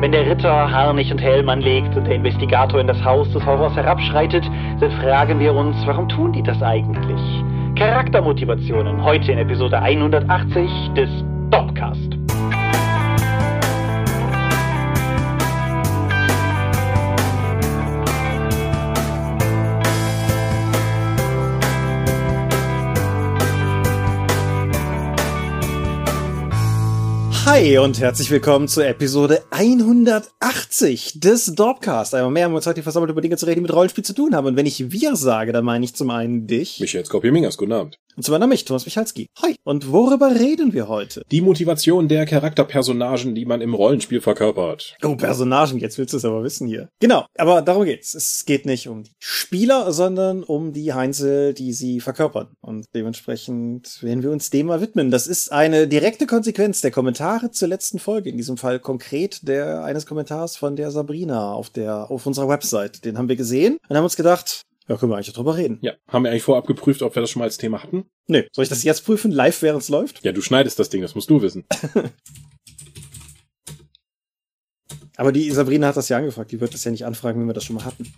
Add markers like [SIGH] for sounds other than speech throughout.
Wenn der Ritter Harnisch und Helm anlegt und der Investigator in das Haus des Horrors herabschreitet, dann fragen wir uns, warum tun die das eigentlich? Charaktermotivationen heute in Episode 180 des Dopcast. Hi und herzlich willkommen zur Episode 180 des Dorpcast. Einmal mehr haben wir uns heute versammelt, über Dinge zu reden, die mit Rollenspiel zu tun haben. Und wenn ich wir sage, dann meine ich zum einen dich. Michael Skopje-Mingers, guten Abend. Und zum anderen mich, Thomas Michalski. Hi. Und worüber reden wir heute? Die Motivation der Charakterpersonagen, die man im Rollenspiel verkörpert. Oh, Personagen, jetzt willst du es aber wissen hier. Genau, aber darum geht's. Es geht nicht um die Spieler, sondern um die Heinzel, die sie verkörpern. Und dementsprechend werden wir uns dem mal widmen. Das ist eine direkte Konsequenz der Kommentare zur letzten Folge. In diesem Fall konkret der eines Kommentars von der Sabrina auf der auf unserer Website. Den haben wir gesehen und haben uns gedacht, ja, können wir eigentlich drüber reden. Ja, haben wir eigentlich vorab geprüft, ob wir das schon mal als Thema hatten? Nee, soll ich das jetzt prüfen, live, während es läuft? Ja, du schneidest das Ding, das musst du wissen. [LAUGHS] Aber die Sabrina hat das ja angefragt, die wird das ja nicht anfragen, wenn wir das schon mal hatten.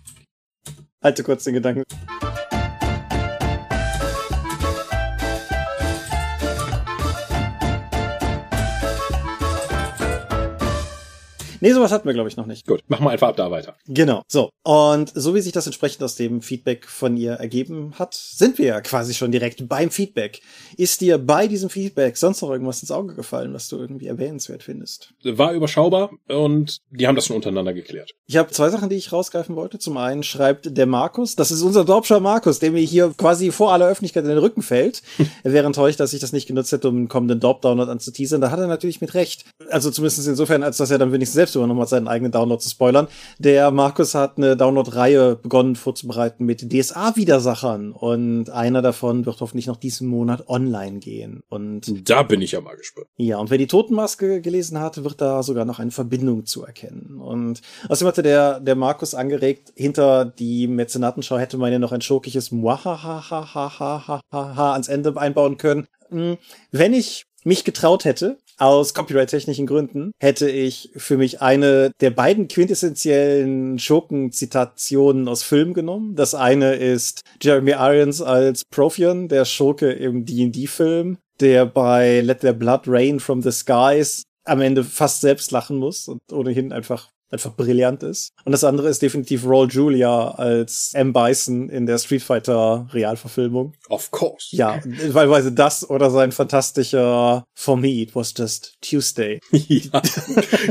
Halte kurz den Gedanken. Nee, sowas hatten wir, glaube ich, noch nicht. Gut, machen wir einfach ab da weiter. Genau. So. Und so wie sich das entsprechend aus dem Feedback von ihr ergeben hat, sind wir ja quasi schon direkt beim Feedback. Ist dir bei diesem Feedback sonst noch irgendwas ins Auge gefallen, was du irgendwie erwähnenswert findest? War überschaubar und die haben das schon untereinander geklärt. Ich habe zwei Sachen, die ich rausgreifen wollte. Zum einen schreibt der Markus, das ist unser Dorpscher Markus, der mir hier quasi vor aller Öffentlichkeit in den Rücken fällt. [LAUGHS] er wäre enttäuscht, dass ich das nicht genutzt hätte, um einen kommenden Dorp-Download anzuteasern. Da hat er natürlich mit Recht. Also zumindest insofern, als dass er dann wenigstens selbst übernommen hat, seinen eigenen Download zu spoilern. Der Markus hat eine Download-Reihe begonnen vorzubereiten mit DSA-Widersachern und einer davon wird hoffentlich noch diesen Monat online gehen. Und da bin ich ja mal gespannt. Ja, und wer die Totenmaske gelesen hat, wird da sogar noch eine Verbindung zu erkennen. Und außerdem hatte der, der Markus angeregt, hinter die Mäzenatenschau hätte man ja noch ein schurkisches Muahahahahahaha ans Ende einbauen können. Wenn ich mich getraut hätte, aus copyright-technischen Gründen, hätte ich für mich eine der beiden quintessentiellen Schurken-Zitationen aus Filmen genommen. Das eine ist Jeremy Irons als Profion, der Schurke im D&D-Film, der bei Let Their Blood Rain from the Skies am Ende fast selbst lachen muss und ohnehin einfach einfach brillant ist. Und das andere ist definitiv Raul Julia als M. Bison in der Street Fighter Realverfilmung. Of course. Ja, wahlweise das oder sein fantastischer For me, it was just Tuesday. [LAUGHS] ja,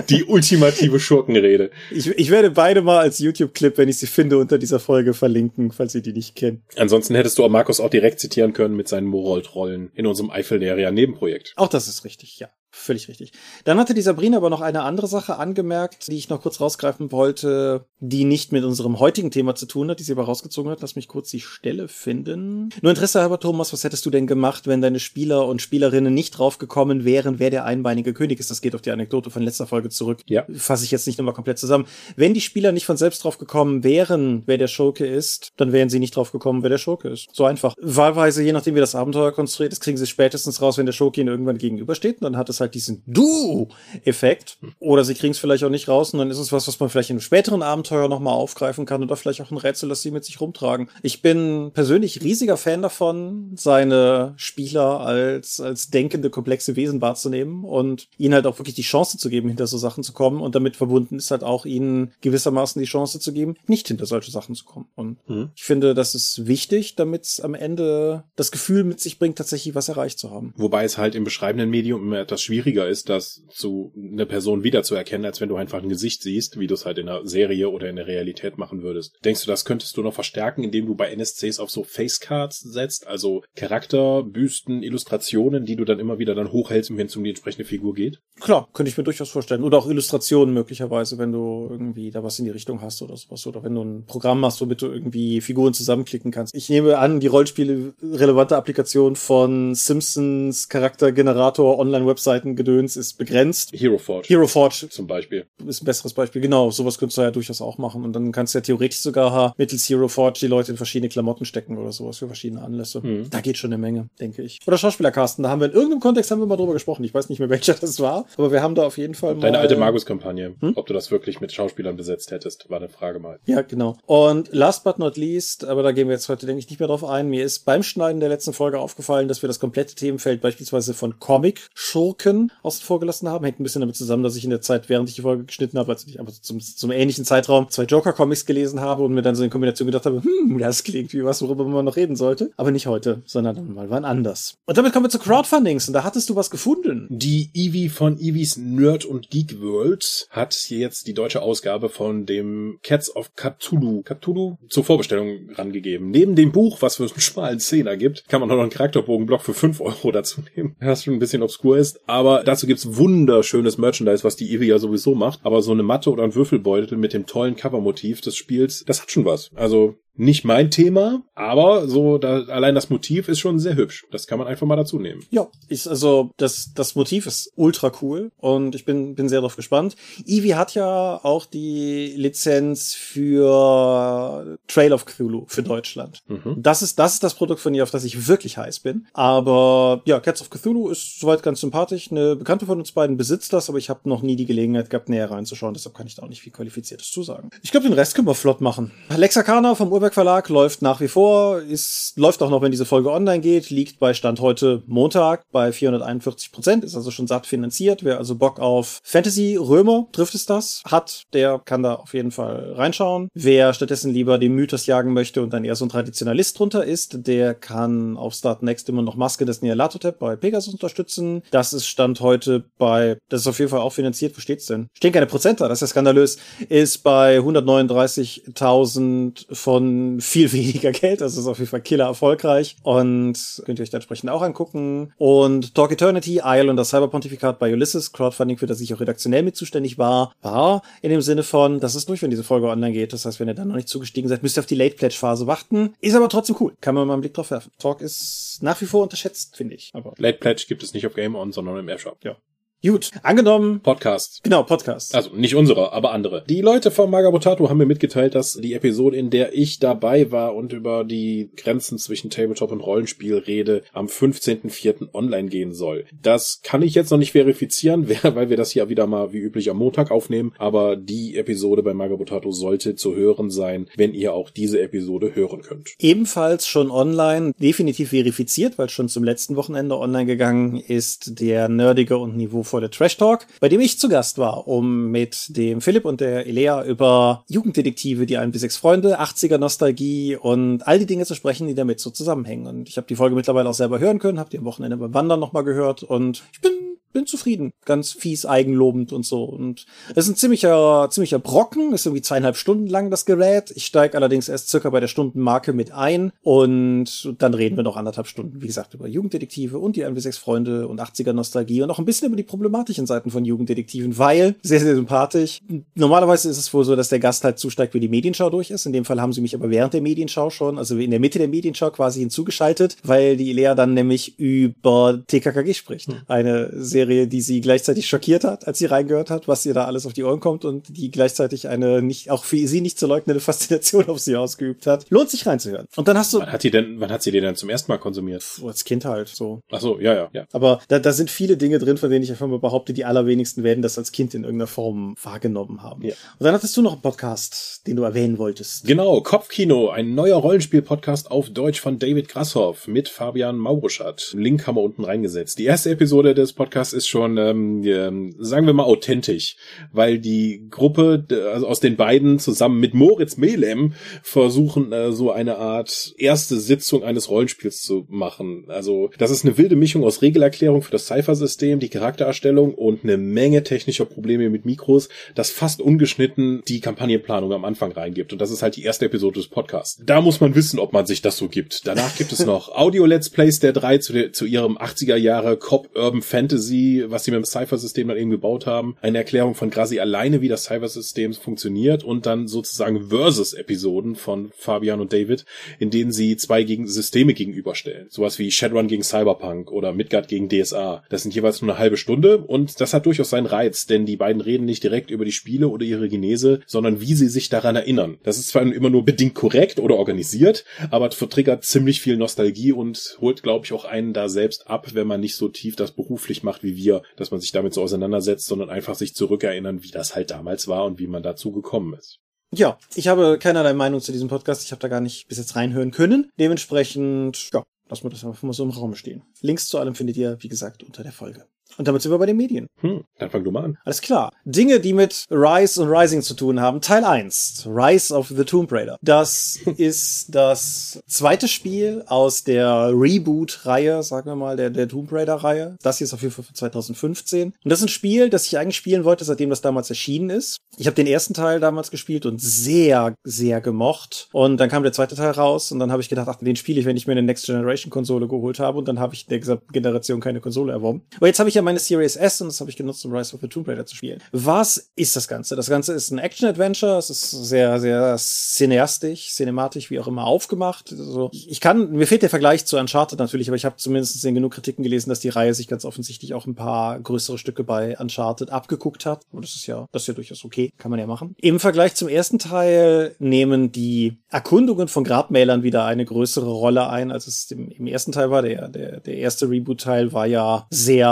die ultimative Schurkenrede. Ich, ich werde beide mal als YouTube-Clip, wenn ich sie finde, unter dieser Folge verlinken, falls ihr die nicht kennt. Ansonsten hättest du auch Markus auch direkt zitieren können mit seinen Morold-Rollen in unserem Eifel-Nebenprojekt. Auch das ist richtig, ja. Völlig richtig. Dann hatte die Sabrina aber noch eine andere Sache angemerkt, die ich noch kurz rausgreifen wollte, die nicht mit unserem heutigen Thema zu tun hat, die sie aber rausgezogen hat. Lass mich kurz die Stelle finden. Nur Interesse halber, Thomas, was hättest du denn gemacht, wenn deine Spieler und Spielerinnen nicht draufgekommen wären, wer der einbeinige König ist? Das geht auf die Anekdote von letzter Folge zurück. Ja. Fasse ich jetzt nicht nochmal komplett zusammen. Wenn die Spieler nicht von selbst draufgekommen wären, wer der Schurke ist, dann wären sie nicht draufgekommen, wer der Schurke ist. So einfach. Wahlweise, je nachdem, wie das Abenteuer konstruiert ist, kriegen sie spätestens raus, wenn der Schurke ihnen irgendwann gegenübersteht. Und dann hat es halt diesen Du-Effekt. Oder sie kriegen es vielleicht auch nicht raus und dann ist es was, was man vielleicht in einem späteren Abenteuer nochmal aufgreifen kann oder vielleicht auch ein Rätsel, das sie mit sich rumtragen. Ich bin persönlich riesiger Fan davon, seine Spieler als, als denkende, komplexe Wesen wahrzunehmen und ihnen halt auch wirklich die Chance zu geben, hinter so Sachen zu kommen und damit verbunden ist halt auch ihnen gewissermaßen die Chance zu geben, nicht hinter solche Sachen zu kommen. Und mhm. ich finde, das ist wichtig, damit es am Ende das Gefühl mit sich bringt, tatsächlich was erreicht zu haben. Wobei es halt im beschreibenden Medium immer etwas schwieriger ist, das zu eine Person wiederzuerkennen, als wenn du einfach ein Gesicht siehst, wie du es halt in der Serie oder in der Realität machen würdest. Denkst du, das könntest du noch verstärken, indem du bei NSCs auf so Facecards setzt, also Charakter, Büsten, Illustrationen, die du dann immer wieder dann hochhältst, wenn es um die entsprechende Figur geht? Klar, könnte ich mir durchaus vorstellen. Oder auch Illustrationen möglicherweise, wenn du irgendwie da was in die Richtung hast oder sowas. Oder wenn du ein Programm hast, womit du irgendwie Figuren zusammenklicken kannst. Ich nehme an, die Rollenspiele relevante Applikation von Simpsons Charaktergenerator Online-Webseiten Reichweitengedöns ist begrenzt. Hero Forge. Hero Forge zum Beispiel. Ist ein besseres Beispiel. Genau, sowas könntest du ja durchaus auch machen. Und dann kannst du ja theoretisch sogar mittels Hero Forge die Leute in verschiedene Klamotten stecken oder sowas für verschiedene Anlässe. Mhm. Da geht schon eine Menge, denke ich. Oder Schauspielercasten, da haben wir in irgendeinem Kontext haben wir mal drüber gesprochen. Ich weiß nicht mehr, [LAUGHS] welcher das war, aber wir haben da auf jeden Fall mal... Deine alte Magus-Kampagne. Hm? Ob du das wirklich mit Schauspielern besetzt hättest, war eine Frage mal. Ja, genau. Und last but not least, aber da gehen wir jetzt heute, denke ich, nicht mehr drauf ein, mir ist beim Schneiden der letzten Folge aufgefallen, dass wir das komplette Themenfeld beispielsweise von Comic-Schurken außen vor gelassen haben. Hängt ein bisschen damit zusammen, dass ich in der Zeit, während ich die Folge geschnitten habe, also nicht, aber zum, zum ähnlichen Zeitraum, zwei Joker-Comics gelesen habe und mir dann so in Kombination gedacht habe, hm, das klingt wie was, worüber man noch reden sollte. Aber nicht heute, sondern dann mal wann anders. Und damit kommen wir zu Crowdfundings und da hattest du was gefunden. Die Eevee von Eevees Nerd und Geek World hat jetzt die deutsche Ausgabe von dem Cats of Cthulhu, Cthulhu zur Vorbestellung rangegeben. Neben dem Buch, was für einen schmalen Zehner gibt, kann man auch noch einen Charakterbogenblock für 5 Euro dazu nehmen. Was schon ein bisschen obskur ist. Aber dazu gibt's wunderschönes Merchandise, was die Eevee ja sowieso macht. Aber so eine Matte oder ein Würfelbeutel mit dem tollen Covermotiv des Spiels, das hat schon was. Also nicht mein Thema, aber so da, allein das Motiv ist schon sehr hübsch. Das kann man einfach mal dazu nehmen. Ja, ist also das das Motiv ist ultra cool und ich bin bin sehr darauf gespannt. Eevee hat ja auch die Lizenz für Trail of Cthulhu für Deutschland. Mhm. Das ist das ist das Produkt von ihr, auf das ich wirklich heiß bin. Aber ja, Cats of Cthulhu ist soweit ganz sympathisch. Eine Bekannte von uns beiden besitzt das, aber ich habe noch nie die Gelegenheit gehabt, näher reinzuschauen. Deshalb kann ich da auch nicht viel Qualifiziertes zu sagen. Ich glaube, den Rest können wir flott machen. Lexakana vom Urberg Verlag läuft nach wie vor, ist, läuft auch noch, wenn diese Folge online geht, liegt bei Stand heute Montag bei 441 Prozent, ist also schon satt finanziert. Wer also Bock auf Fantasy Römer, trifft es das, hat, der kann da auf jeden Fall reinschauen. Wer stattdessen lieber den Mythos jagen möchte und dann eher so ein Traditionalist drunter ist, der kann auf Start Next immer noch Maske des Nialatotep bei Pegasus unterstützen. Das ist Stand heute bei, das ist auf jeden Fall auch finanziert, wo steht's denn? Stehen keine Prozente, das ist ja skandalös, ist bei 139.000 von viel [LAUGHS] weniger Geld. Das ist auf jeden Fall killer erfolgreich und könnt ihr euch da entsprechend auch angucken. Und Talk Eternity, Isle und das Cyberpontifikat bei Ulysses, Crowdfunding, für das ich auch redaktionell mit zuständig war, war in dem Sinne von, das ist durch, wenn diese Folge online geht. Das heißt, wenn ihr dann noch nicht zugestiegen seid, müsst ihr auf die Late Pledge Phase warten. Ist aber trotzdem cool. Kann man mal einen Blick drauf werfen. Talk ist nach wie vor unterschätzt, finde ich. Aber Late Pledge gibt es nicht auf Game On, sondern im Air Shop. Ja. Gut, angenommen. Podcast. Genau, Podcast. Also nicht unsere, aber andere. Die Leute vom Magabotato haben mir mitgeteilt, dass die Episode, in der ich dabei war und über die Grenzen zwischen Tabletop und Rollenspiel rede, am 15.04. online gehen soll. Das kann ich jetzt noch nicht verifizieren, [LAUGHS] weil wir das ja wieder mal wie üblich am Montag aufnehmen. Aber die Episode bei Magabotato sollte zu hören sein, wenn ihr auch diese Episode hören könnt. Ebenfalls schon online, definitiv verifiziert, weil schon zum letzten Wochenende online gegangen ist, der nerdige und Niveau der Trash Talk, bei dem ich zu Gast war, um mit dem Philipp und der Elea über Jugenddetektive, die ein bis sechs Freunde, 80er Nostalgie und all die Dinge zu sprechen, die damit so zusammenhängen. Und ich habe die Folge mittlerweile auch selber hören können, habe die am Wochenende beim Wandern nochmal gehört und ich bin bin zufrieden. Ganz fies eigenlobend und so. Und es ist ein ziemlicher, ziemlicher Brocken. Ist irgendwie zweieinhalb Stunden lang das Gerät. Ich steige allerdings erst circa bei der Stundenmarke mit ein. Und dann reden wir noch anderthalb Stunden, wie gesagt, über Jugenddetektive und die 1 6 Freunde und 80er Nostalgie und auch ein bisschen über die problematischen Seiten von Jugenddetektiven, weil [LAUGHS] sehr, sehr sympathisch. Normalerweise ist es wohl so, dass der Gast halt zusteigt, wie die Medienschau durch ist. In dem Fall haben sie mich aber während der Medienschau schon, also in der Mitte der Medienschau quasi hinzugeschaltet, weil die Lea dann nämlich über TKKG spricht. Hm. Eine sehr Serie, die sie gleichzeitig schockiert hat, als sie reingehört hat, was ihr da alles auf die Ohren kommt und die gleichzeitig eine nicht, auch für sie nicht zu leugnende [LAUGHS] Faszination auf sie ausgeübt hat. Lohnt sich reinzuhören. Und dann hast du. Wann hat sie denn, wann hat sie den denn zum ersten Mal konsumiert? Pff, als Kind halt, so. Ach so, ja, ja, ja. Aber da, da sind viele Dinge drin, von denen ich einfach mal behaupte, die allerwenigsten werden das als Kind in irgendeiner Form wahrgenommen haben. Ja. Und dann hattest du noch einen Podcast, den du erwähnen wolltest. Genau, Kopfkino, ein neuer Rollenspiel-Podcast auf Deutsch von David Grasshoff mit Fabian Mauruschat. Link haben wir unten reingesetzt. Die erste Episode des Podcasts ist schon, ähm, sagen wir mal, authentisch, weil die Gruppe, also aus den beiden zusammen mit Moritz Melem versuchen, äh, so eine Art erste Sitzung eines Rollenspiels zu machen. Also das ist eine wilde Mischung aus Regelerklärung für das Cypher-System, die Charaktererstellung und eine Menge technischer Probleme mit Mikros, das fast ungeschnitten die Kampagnenplanung am Anfang reingibt. Und das ist halt die erste Episode des Podcasts. Da muss man wissen, ob man sich das so gibt. Danach gibt es noch Audio-Let's Plays der drei zu, der, zu ihrem 80er Jahre Cop Urban Fantasy sie, was sie mit dem Cypher-System dann eben gebaut haben, eine Erklärung von Grasi alleine, wie das Cypher-System funktioniert und dann sozusagen Versus-Episoden von Fabian und David, in denen sie zwei gegen Systeme gegenüberstellen. Sowas wie Shadowrun gegen Cyberpunk oder Midgard gegen DSA. Das sind jeweils nur eine halbe Stunde und das hat durchaus seinen Reiz, denn die beiden reden nicht direkt über die Spiele oder ihre Genese, sondern wie sie sich daran erinnern. Das ist zwar immer nur bedingt korrekt oder organisiert, aber vertriggert ziemlich viel Nostalgie und holt, glaube ich, auch einen da selbst ab, wenn man nicht so tief das beruflich macht wie wir, dass man sich damit so auseinandersetzt, sondern einfach sich zurückerinnern, wie das halt damals war und wie man dazu gekommen ist. Ja, ich habe keinerlei Meinung zu diesem Podcast. Ich habe da gar nicht bis jetzt reinhören können. Dementsprechend, ja, lassen wir das einfach mal so im Raum stehen. Links zu allem findet ihr, wie gesagt, unter der Folge. Und damit sind wir bei den Medien. Hm, dann fang du mal an. Alles klar. Dinge, die mit Rise und Rising zu tun haben. Teil 1. Rise of the Tomb Raider. Das [LAUGHS] ist das zweite Spiel aus der Reboot-Reihe, sagen wir mal, der, der Tomb Raider-Reihe. Das hier ist auf jeden Fall von 2015. Und das ist ein Spiel, das ich eigentlich spielen wollte, seitdem das damals erschienen ist. Ich habe den ersten Teil damals gespielt und sehr, sehr gemocht. Und dann kam der zweite Teil raus und dann habe ich gedacht, ach, den spiele ich, wenn ich mir eine Next Generation Konsole geholt habe. Und dann habe ich in der Generation keine Konsole erworben. Aber jetzt habe ich ja meine Series S und das habe ich genutzt, um Rise of the Tomb Raider zu spielen. Was ist das Ganze? Das Ganze ist ein Action-Adventure. Es ist sehr, sehr cineastisch, cinematisch, wie auch immer aufgemacht. Also ich kann, mir fehlt der Vergleich zu Uncharted natürlich, aber ich habe zumindest in genug Kritiken gelesen, dass die Reihe sich ganz offensichtlich auch ein paar größere Stücke bei Uncharted abgeguckt hat. Und das ist ja, das ist ja durchaus okay, kann man ja machen. Im Vergleich zum ersten Teil nehmen die Erkundungen von Grabmälern wieder eine größere Rolle ein, als es im, im ersten Teil war. Der, der, der erste Reboot-Teil war ja sehr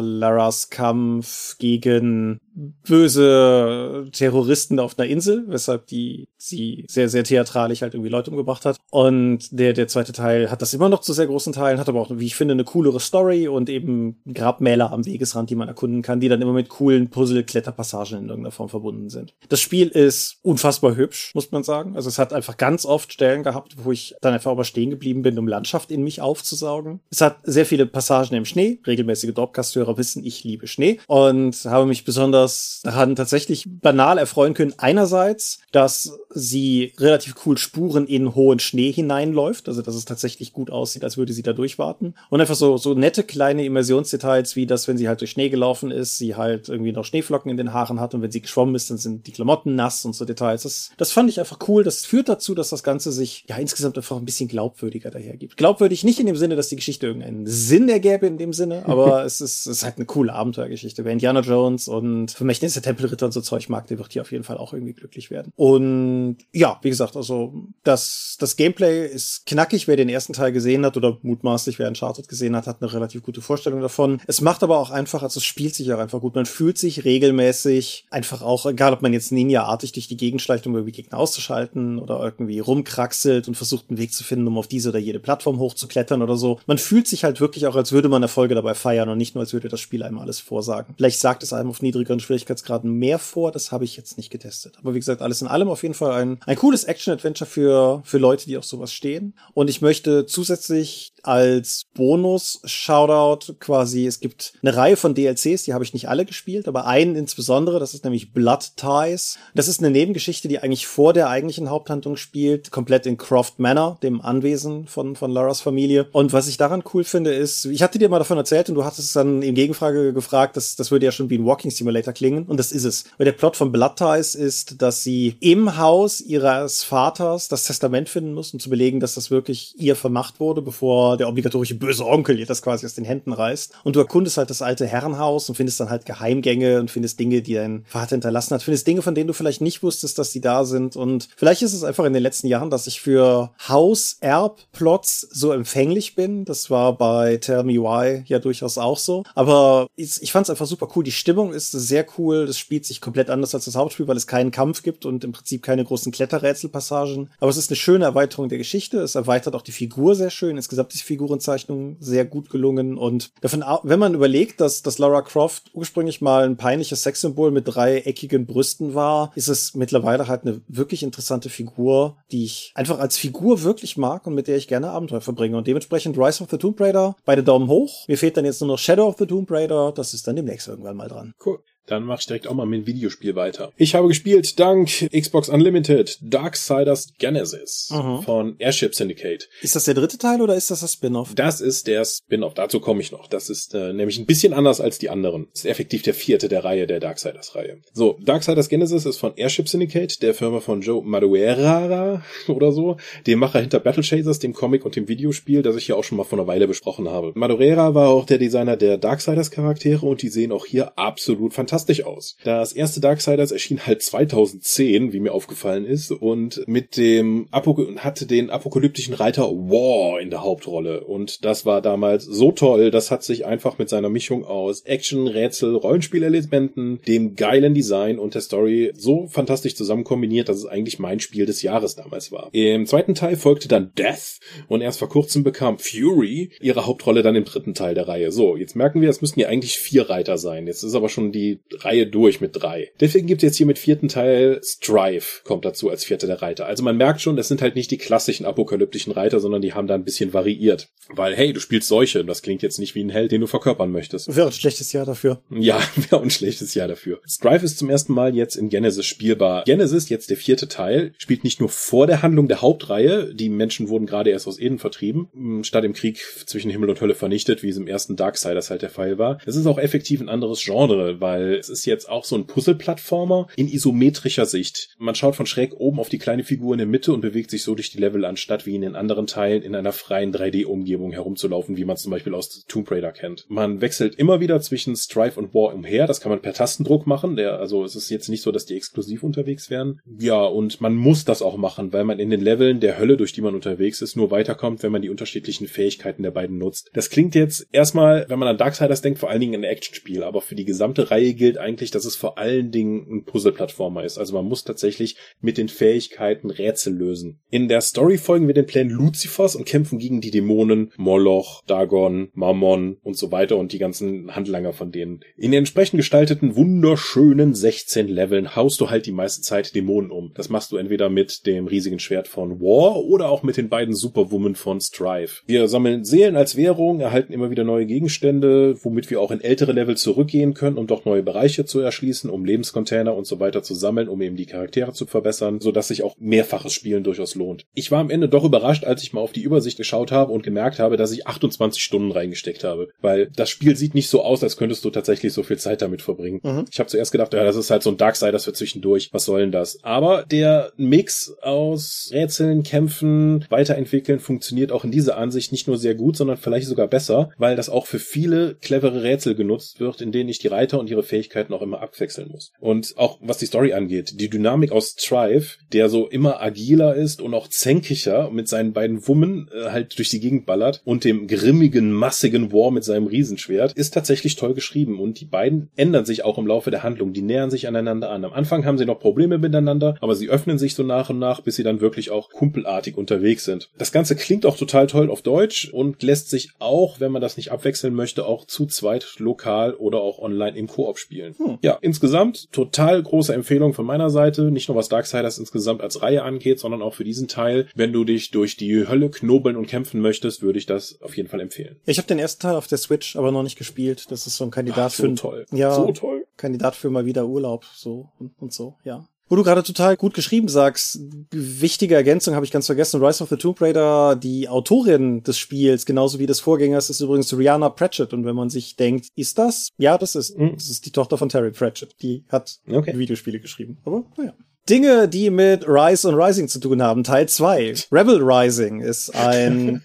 Laras Kampf gegen böse Terroristen auf einer Insel, weshalb die sie sehr, sehr theatralisch halt irgendwie Leute umgebracht hat. Und der, der zweite Teil hat das immer noch zu sehr großen Teilen, hat aber auch, wie ich finde, eine coolere Story und eben Grabmäler am Wegesrand, die man erkunden kann, die dann immer mit coolen Puzzle-Kletterpassagen in irgendeiner Form verbunden sind. Das Spiel ist unfassbar hübsch, muss man sagen. Also es hat einfach ganz oft Stellen gehabt, wo ich dann einfach aber stehen geblieben bin, um Landschaft in mich aufzusaugen. Es hat sehr viele Passagen im Schnee. Regelmäßige Dorpcast-Hörer wissen, ich liebe Schnee und habe mich besonders daran tatsächlich banal erfreuen können. Einerseits, dass sie relativ cool Spuren in hohen Schnee hineinläuft, also dass es tatsächlich gut aussieht, als würde sie da durchwarten. Und einfach so, so nette kleine Immersionsdetails, wie das, wenn sie halt durch Schnee gelaufen ist, sie halt irgendwie noch Schneeflocken in den Haaren hat und wenn sie geschwommen ist, dann sind die Klamotten nass und so Details. Das, das fand ich einfach cool. Das führt dazu, dass das Ganze sich ja insgesamt einfach ein bisschen glaubwürdiger dahergibt. Glaubwürdig nicht in dem Sinne, dass die Geschichte irgendeinen Sinn ergäbe in dem Sinne, aber [LAUGHS] es ist, es ist halt eine coole Abenteuergeschichte. Wer Indiana Jones und Vermächtnis der Tempelritter und so Zeug mag, der wird hier auf jeden Fall auch irgendwie glücklich werden. Und ja, wie gesagt, also das, das Gameplay ist knackig. Wer den ersten Teil gesehen hat oder mutmaßlich wer Uncharted gesehen hat, hat eine relativ gute Vorstellung davon. Es macht aber auch einfach, also es spielt sich auch einfach gut. Man fühlt sich regelmäßig einfach auch, egal ob man jetzt Ninja-artig durch die Gegend schleicht, um irgendwie Gegner auszuschalten oder irgendwie rumkraxelt und versucht einen Weg zu finden, um auf diese oder jede Plattform hochzuklettern oder so. Man fühlt sich halt wirklich auch, als würde man Erfolge dabei feiern und nicht nur, als würde das Spiel einem alles vorsagen. Vielleicht sagt es einem auf niedrigeren Schwierigkeitsgraden mehr vor, das habe ich jetzt nicht getestet. Aber wie gesagt, alles in allem auf jeden Fall ein, ein cooles Action-Adventure für, für Leute, die auf sowas stehen. Und ich möchte zusätzlich als Bonus-Shoutout quasi, es gibt eine Reihe von DLCs, die habe ich nicht alle gespielt, aber einen insbesondere, das ist nämlich Blood Ties. Das ist eine Nebengeschichte, die eigentlich vor der eigentlichen Haupthandlung spielt, komplett in Croft Manor, dem Anwesen von, von Laras Familie. Und was ich daran cool finde, ist, ich hatte dir mal davon erzählt und du hattest es dann in Gegenfrage gefragt, dass das würde ja schon wie ein Walking Simulator klingen und das ist es. Weil der Plot von Blood Ties ist, dass sie im Haus ihres Vaters das Testament finden muss, um zu belegen, dass das wirklich ihr vermacht wurde, bevor der obligatorische böse Onkel ihr das quasi aus den Händen reißt. Und du erkundest halt das alte Herrenhaus und findest dann halt Geheimgänge und findest Dinge, die dein Vater hinterlassen hat. Findest Dinge, von denen du vielleicht nicht wusstest, dass sie da sind. Und vielleicht ist es einfach in den letzten Jahren, dass ich für Haus-Erb-Plots so empfänglich bin. Das war bei Tell Me Why ja durchaus auch so. Aber ich fand es einfach super cool. Die Stimmung ist sehr cool. Das spielt sich komplett anders als das Hauptspiel, weil es keinen Kampf gibt und im Prinzip keine großen Kletterrätselpassagen. Aber es ist eine schöne Erweiterung der Geschichte. Es erweitert auch die Figur sehr schön. Insgesamt ist die Figurenzeichnung sehr gut gelungen. Und davon, wenn man überlegt, dass, dass Lara Croft ursprünglich mal ein peinliches Sexsymbol mit dreieckigen Brüsten war, ist es mittlerweile halt eine wirklich interessante Figur, die ich einfach als Figur wirklich mag und mit der ich gerne Abenteuer verbringe. Und dementsprechend Rise of the Tomb Raider, beide Daumen hoch. Mir fehlt dann jetzt nur noch Shadow of the Tomb Raider. Das ist dann demnächst irgendwann mal dran. Cool. Dann mache ich direkt auch mal mit dem Videospiel weiter. Ich habe gespielt, dank Xbox Unlimited, Darksiders Genesis Mhm. von Airship Syndicate. Ist das der dritte Teil oder ist das das Spin-off? Das ist der Spin-off, dazu komme ich noch. Das ist äh, nämlich ein bisschen anders als die anderen. Das ist effektiv der vierte der Reihe, der Darksiders-Reihe. So, Darksiders Genesis ist von Airship Syndicate, der Firma von Joe Madureira [LAUGHS] oder so, dem Macher hinter Battle Chasers, dem Comic und dem Videospiel, das ich hier auch schon mal vor einer Weile besprochen habe. Madureira war auch der Designer der Darksiders-Charaktere und die sehen auch hier absolut fantastisch aus. Das erste Darksiders erschien halt 2010, wie mir aufgefallen ist, und mit dem Apo hatte den apokalyptischen Reiter War in der Hauptrolle. Und das war damals so toll, das hat sich einfach mit seiner Mischung aus Action, Rätsel, Rollenspielelementen, dem geilen Design und der Story so fantastisch zusammen kombiniert, dass es eigentlich mein Spiel des Jahres damals war. Im zweiten Teil folgte dann Death und erst vor kurzem bekam Fury ihre Hauptrolle dann im dritten Teil der Reihe. So, jetzt merken wir, es müssten ja eigentlich vier Reiter sein. Jetzt ist aber schon die Reihe durch mit drei. Deswegen gibt es jetzt hier mit vierten Teil Strife kommt dazu als vierter der Reiter. Also man merkt schon, das sind halt nicht die klassischen apokalyptischen Reiter, sondern die haben da ein bisschen variiert. Weil, hey, du spielst solche, das klingt jetzt nicht wie ein Held, den du verkörpern möchtest. Wäre ein schlechtes Jahr dafür. Ja, [LAUGHS] wäre ein schlechtes Jahr dafür. Strife ist zum ersten Mal jetzt in Genesis spielbar. Genesis, jetzt der vierte Teil, spielt nicht nur vor der Handlung der Hauptreihe, die Menschen wurden gerade erst aus Eden vertrieben, m, statt im Krieg zwischen Himmel und Hölle vernichtet, wie es im ersten Darksiders halt der Fall war. Es ist auch effektiv ein anderes Genre, weil es ist jetzt auch so ein Puzzle-Plattformer in isometrischer Sicht. Man schaut von schräg oben auf die kleine Figur in der Mitte und bewegt sich so durch die Level, anstatt wie in den anderen Teilen in einer freien 3D-Umgebung herumzulaufen, wie man zum Beispiel aus Tomb Raider kennt. Man wechselt immer wieder zwischen Strife und War umher. Das kann man per Tastendruck machen. Der, also es ist jetzt nicht so, dass die exklusiv unterwegs wären. Ja, und man muss das auch machen, weil man in den Leveln der Hölle, durch die man unterwegs ist, nur weiterkommt, wenn man die unterschiedlichen Fähigkeiten der beiden nutzt. Das klingt jetzt erstmal, wenn man an Darksiders denkt, vor allen Dingen ein Actionspiel, aber für die gesamte Reihe gilt eigentlich, dass es vor allen Dingen ein Puzzle-Plattformer ist. Also man muss tatsächlich mit den Fähigkeiten Rätsel lösen. In der Story folgen wir den Plänen Luzifers und kämpfen gegen die Dämonen Moloch, Dagon, Mammon und so weiter und die ganzen Handlanger von denen. In den entsprechend gestalteten, wunderschönen 16 Leveln haust du halt die meiste Zeit Dämonen um. Das machst du entweder mit dem riesigen Schwert von War oder auch mit den beiden Superwomen von Strife. Wir sammeln Seelen als Währung, erhalten immer wieder neue Gegenstände, womit wir auch in ältere Level zurückgehen können, um dort neue Bereiche zu erschließen, um Lebenscontainer und so weiter zu sammeln, um eben die Charaktere zu verbessern, sodass sich auch mehrfaches Spielen durchaus lohnt. Ich war am Ende doch überrascht, als ich mal auf die Übersicht geschaut habe und gemerkt habe, dass ich 28 Stunden reingesteckt habe, weil das Spiel sieht nicht so aus, als könntest du tatsächlich so viel Zeit damit verbringen. Mhm. Ich habe zuerst gedacht, ja, das ist halt so ein Darksiders für zwischendurch. Was soll denn das? Aber der Mix aus Rätseln, Kämpfen, Weiterentwickeln funktioniert auch in dieser Ansicht nicht nur sehr gut, sondern vielleicht sogar besser, weil das auch für viele clevere Rätsel genutzt wird, in denen ich die Reiter und ihre Fähigkeiten auch immer abwechseln muss. Und auch was die Story angeht, die Dynamik aus Strife, der so immer agiler ist und auch zänkiger mit seinen beiden Wummen äh, halt durch die Gegend ballert und dem grimmigen, massigen War mit seinem Riesenschwert, ist tatsächlich toll geschrieben und die beiden ändern sich auch im Laufe der Handlung. Die nähern sich aneinander an. Am Anfang haben sie noch Probleme miteinander, aber sie öffnen sich so nach und nach, bis sie dann wirklich auch kumpelartig unterwegs sind. Das Ganze klingt auch total toll auf Deutsch und lässt sich auch, wenn man das nicht abwechseln möchte, auch zu zweit lokal oder auch online im Koop spielen. Hm. Ja, insgesamt total große Empfehlung von meiner Seite. Nicht nur was Darksiders insgesamt als Reihe angeht, sondern auch für diesen Teil. Wenn du dich durch die Hölle knobeln und kämpfen möchtest, würde ich das auf jeden Fall empfehlen. Ich habe den ersten Teil auf der Switch aber noch nicht gespielt. Das ist so ein Kandidat Ach, so für toll. Ja, So toll. Kandidat für mal wieder Urlaub so und, und so, ja. Wo du gerade total gut geschrieben sagst, wichtige Ergänzung habe ich ganz vergessen. Rise of the Tomb Raider, die Autorin des Spiels, genauso wie des Vorgängers, ist übrigens Rihanna Pratchett. Und wenn man sich denkt, ist das? Ja, das ist. Mhm. Das ist die Tochter von Terry Pratchett. Die hat Okay. Videospiele geschrieben. Aber naja. Dinge, die mit Rise und Rising zu tun haben. Teil 2. Rebel Rising ist ein,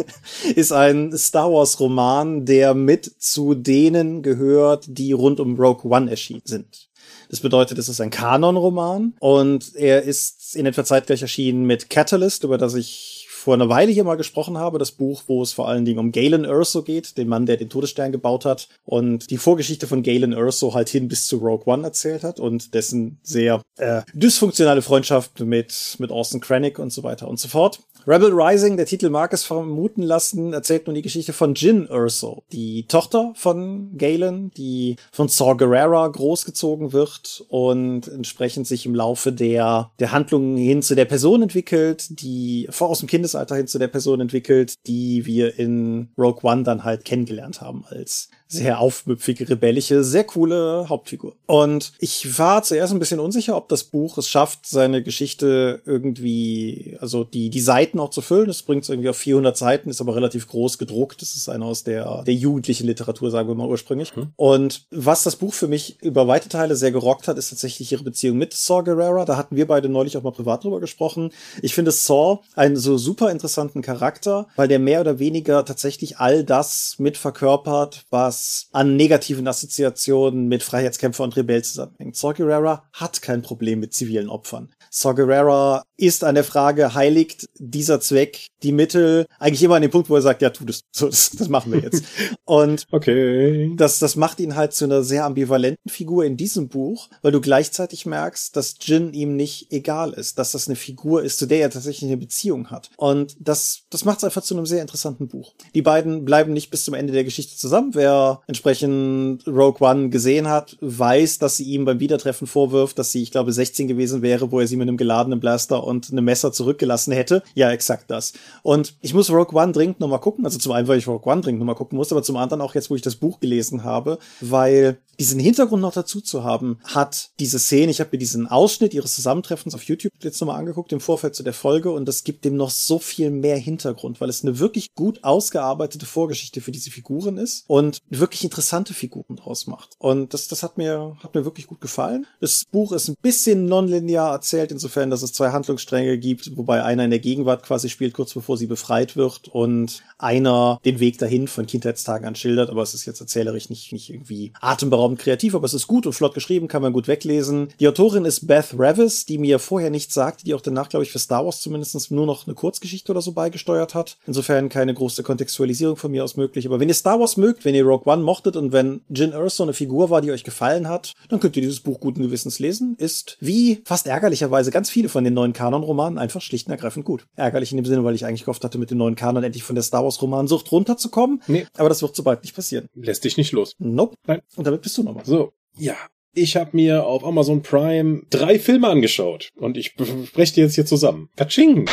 [LAUGHS] ist ein Star Wars Roman, der mit zu denen gehört, die rund um Rogue One erschienen sind. Das bedeutet, es ist ein Kanon-Roman und er ist in etwa zeitgleich erschienen mit Catalyst, über das ich vor einer Weile hier mal gesprochen habe, das Buch, wo es vor allen Dingen um Galen Erso geht, den Mann, der den Todesstern gebaut hat und die Vorgeschichte von Galen Erso halt hin bis zu Rogue One erzählt hat und dessen sehr äh, dysfunktionale Freundschaft mit, mit Orson Krennic und so weiter und so fort. Rebel Rising, der Titel mag es vermuten lassen, erzählt nun die Geschichte von Jin Erso, die Tochter von Galen, die von Saw Gerrera großgezogen wird und entsprechend sich im Laufe der, der Handlungen hin zu der Person entwickelt, die vor aus dem Kindesalter hin zu der Person entwickelt, die wir in Rogue One dann halt kennengelernt haben als sehr aufmüpfige, rebellische, sehr coole Hauptfigur. Und ich war zuerst ein bisschen unsicher, ob das Buch es schafft, seine Geschichte irgendwie, also die, die Seiten auch zu füllen. Es bringt es irgendwie auf 400 Seiten, ist aber relativ groß gedruckt. Das ist einer aus der, der jugendlichen Literatur, sagen wir mal ursprünglich. Hm. Und was das Buch für mich über weite Teile sehr gerockt hat, ist tatsächlich ihre Beziehung mit Saw Gerrera. Da hatten wir beide neulich auch mal privat drüber gesprochen. Ich finde Saw einen so super interessanten Charakter, weil der mehr oder weniger tatsächlich all das mit verkörpert, was an negativen Assoziationen mit Freiheitskämpfer und Rebell zusammenhängt. Saw Gerrera hat kein Problem mit zivilen Opfern. Saw Gerrera ist an der Frage, heiligt dieser Zweck die Mittel, eigentlich immer an dem Punkt, wo er sagt, ja, tu das, so, das, das machen wir jetzt. [LAUGHS] Und okay. das, das macht ihn halt zu einer sehr ambivalenten Figur in diesem Buch, weil du gleichzeitig merkst, dass Jin ihm nicht egal ist, dass das eine Figur ist, zu der er tatsächlich eine Beziehung hat. Und das, das macht es einfach zu einem sehr interessanten Buch. Die beiden bleiben nicht bis zum Ende der Geschichte zusammen. Wer entsprechend Rogue One gesehen hat, weiß, dass sie ihm beim Wiedertreffen vorwirft, dass sie, ich glaube, 16 gewesen wäre, wo er sie mit einem geladenen Blaster und einem Messer zurückgelassen hätte. Ja, exakt das. Und ich muss Rogue One dringend nochmal gucken. Also zum einen, weil ich Rogue One dringend nochmal gucken muss, aber zum anderen auch jetzt, wo ich das Buch gelesen habe, weil diesen Hintergrund noch dazu zu haben, hat diese Szene, ich habe mir diesen Ausschnitt ihres Zusammentreffens auf YouTube jetzt nochmal angeguckt, im Vorfeld zu der Folge, und das gibt dem noch so viel mehr Hintergrund, weil es eine wirklich gut ausgearbeitete Vorgeschichte für diese Figuren ist und wirklich interessante Figuren draus macht. Und das, das hat mir, hat mir wirklich gut gefallen. Das Buch ist ein bisschen nonlinear erzählt, insofern, dass es zwei Handlungsstränge gibt, wobei einer in der Gegenwart quasi spielt, kurz bevor sie befreit wird, und einer den Weg dahin von Kindheitstagen an schildert, aber es ist jetzt erzählerisch nicht, nicht irgendwie atemberaubend kreativ, aber es ist gut und flott geschrieben, kann man gut weglesen. Die Autorin ist Beth Revis, die mir vorher nichts sagte, die auch danach, glaube ich, für Star Wars zumindest nur noch eine Kurzgeschichte oder so beigesteuert hat. Insofern keine große Kontextualisierung von mir aus möglich. Aber wenn ihr Star Wars mögt, wenn ihr Rogue One mochtet und wenn Jin Erso eine Figur war, die euch gefallen hat, dann könnt ihr dieses Buch guten Gewissens lesen. Ist wie fast ärgerlicherweise ganz viele von den neuen Kanon-Romanen einfach schlicht und ergreifend gut. Ärgerlich in dem Sinne, weil ich eigentlich gehofft hatte, mit dem neuen Kanon endlich von der Star Wars-Romansucht runterzukommen. Nee. Aber das wird so bald nicht passieren. Lässt dich nicht los. Nope. Nein. Und damit bist du nochmal. So. Ja, ich habe mir auf Amazon Prime drei Filme angeschaut und ich spreche die jetzt hier zusammen. Katsching!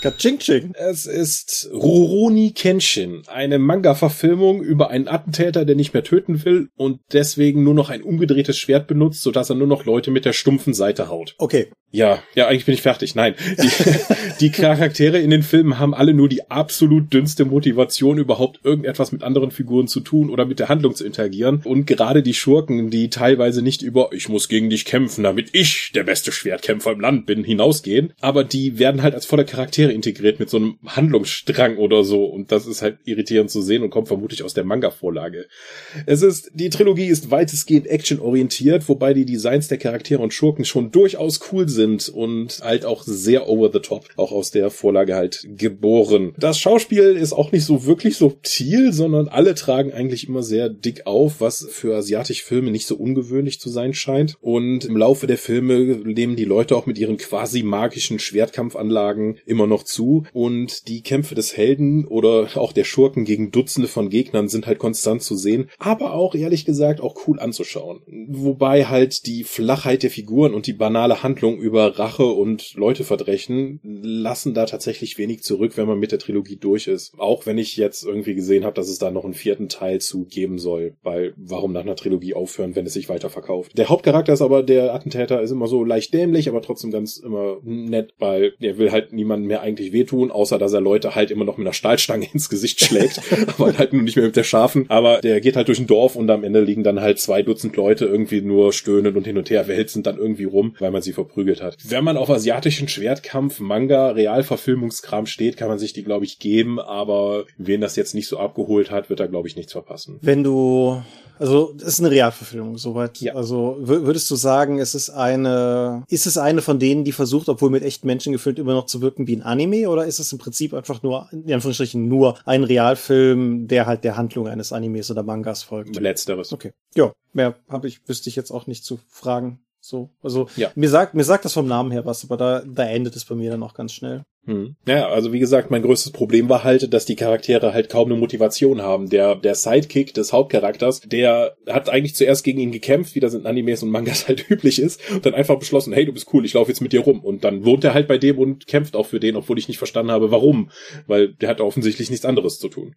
Katsching -ching. Es ist Rurouni Kenshin, eine Manga-Verfilmung über einen Attentäter, der nicht mehr töten will und deswegen nur noch ein umgedrehtes Schwert benutzt, sodass er nur noch Leute mit der stumpfen Seite haut. Okay. Ja, ja, eigentlich bin ich fertig. Nein, die, [LAUGHS] die Charaktere in den Filmen haben alle nur die absolut dünnste Motivation, überhaupt irgendetwas mit anderen Figuren zu tun oder mit der Handlung zu interagieren. Und gerade die Schurken, die teilweise nicht über ich muss gegen dich kämpfen, damit ich der beste Schwertkämpfer im Land bin, hinausgehen, aber die werden halt als volle Charaktere integriert mit so einem Handlungsstrang oder so. Und das ist halt irritierend zu sehen und kommt vermutlich aus der Manga-Vorlage. Es ist, die Trilogie ist weitestgehend actionorientiert, wobei die Designs der Charaktere und Schurken schon durchaus cool sind sind und halt auch sehr over the top, auch aus der Vorlage halt geboren. Das Schauspiel ist auch nicht so wirklich subtil, sondern alle tragen eigentlich immer sehr dick auf, was für asiatische Filme nicht so ungewöhnlich zu sein scheint. Und im Laufe der Filme nehmen die Leute auch mit ihren quasi magischen Schwertkampfanlagen immer noch zu und die Kämpfe des Helden oder auch der Schurken gegen Dutzende von Gegnern sind halt konstant zu sehen, aber auch ehrlich gesagt auch cool anzuschauen. Wobei halt die Flachheit der Figuren und die banale Handlung über Rache und Leute verdrechen, lassen da tatsächlich wenig zurück, wenn man mit der Trilogie durch ist. Auch wenn ich jetzt irgendwie gesehen habe, dass es da noch einen vierten Teil zu geben soll, weil warum nach einer Trilogie aufhören, wenn es sich weiterverkauft? Der Hauptcharakter ist aber, der Attentäter ist immer so leicht dämlich, aber trotzdem ganz immer nett, weil er will halt niemandem mehr eigentlich wehtun, außer dass er Leute halt immer noch mit einer Stahlstange [LAUGHS] ins Gesicht schlägt, [LAUGHS] aber halt nur nicht mehr mit der scharfen. Aber der geht halt durch ein Dorf und am Ende liegen dann halt zwei Dutzend Leute irgendwie nur stöhnend und hin und her wälzend dann irgendwie rum, weil man sie verprügelt gespielt hat. Wenn man auf asiatischen Schwertkampf, Manga, Realverfilmungskram steht, kann man sich die, glaube ich, geben, aber wen das jetzt nicht so abgeholt hat, wird da, glaube ich, nichts verpassen. Wenn du also es ist eine Realverfilmung, soweit. Ja. Also würdest du sagen, es ist eine, ist es eine von denen, die versucht, obwohl mit echten Menschen gefüllt, immer noch zu wirken wie ein Anime, oder ist es im Prinzip einfach nur, in Anführungsstrichen, nur ein Realfilm, der halt der Handlung eines Animes oder Mangas folgt? Letzteres. Okay. Ja, mehr habe ich, wüsste ich jetzt auch nicht zu fragen. So, also ja. mir sagt mir sagt das vom Namen her was, aber da da endet es bei mir dann auch ganz schnell. Hm. Ja, also wie gesagt, mein größtes Problem war halt, dass die Charaktere halt kaum eine Motivation haben. Der der Sidekick des Hauptcharakters, der hat eigentlich zuerst gegen ihn gekämpft, wie das in Animes und Mangas [LAUGHS] halt üblich ist, und dann einfach beschlossen, hey, du bist cool, ich laufe jetzt mit dir rum. Und dann wohnt er halt bei dem und kämpft auch für den, obwohl ich nicht verstanden habe, warum, weil der hat offensichtlich nichts anderes zu tun.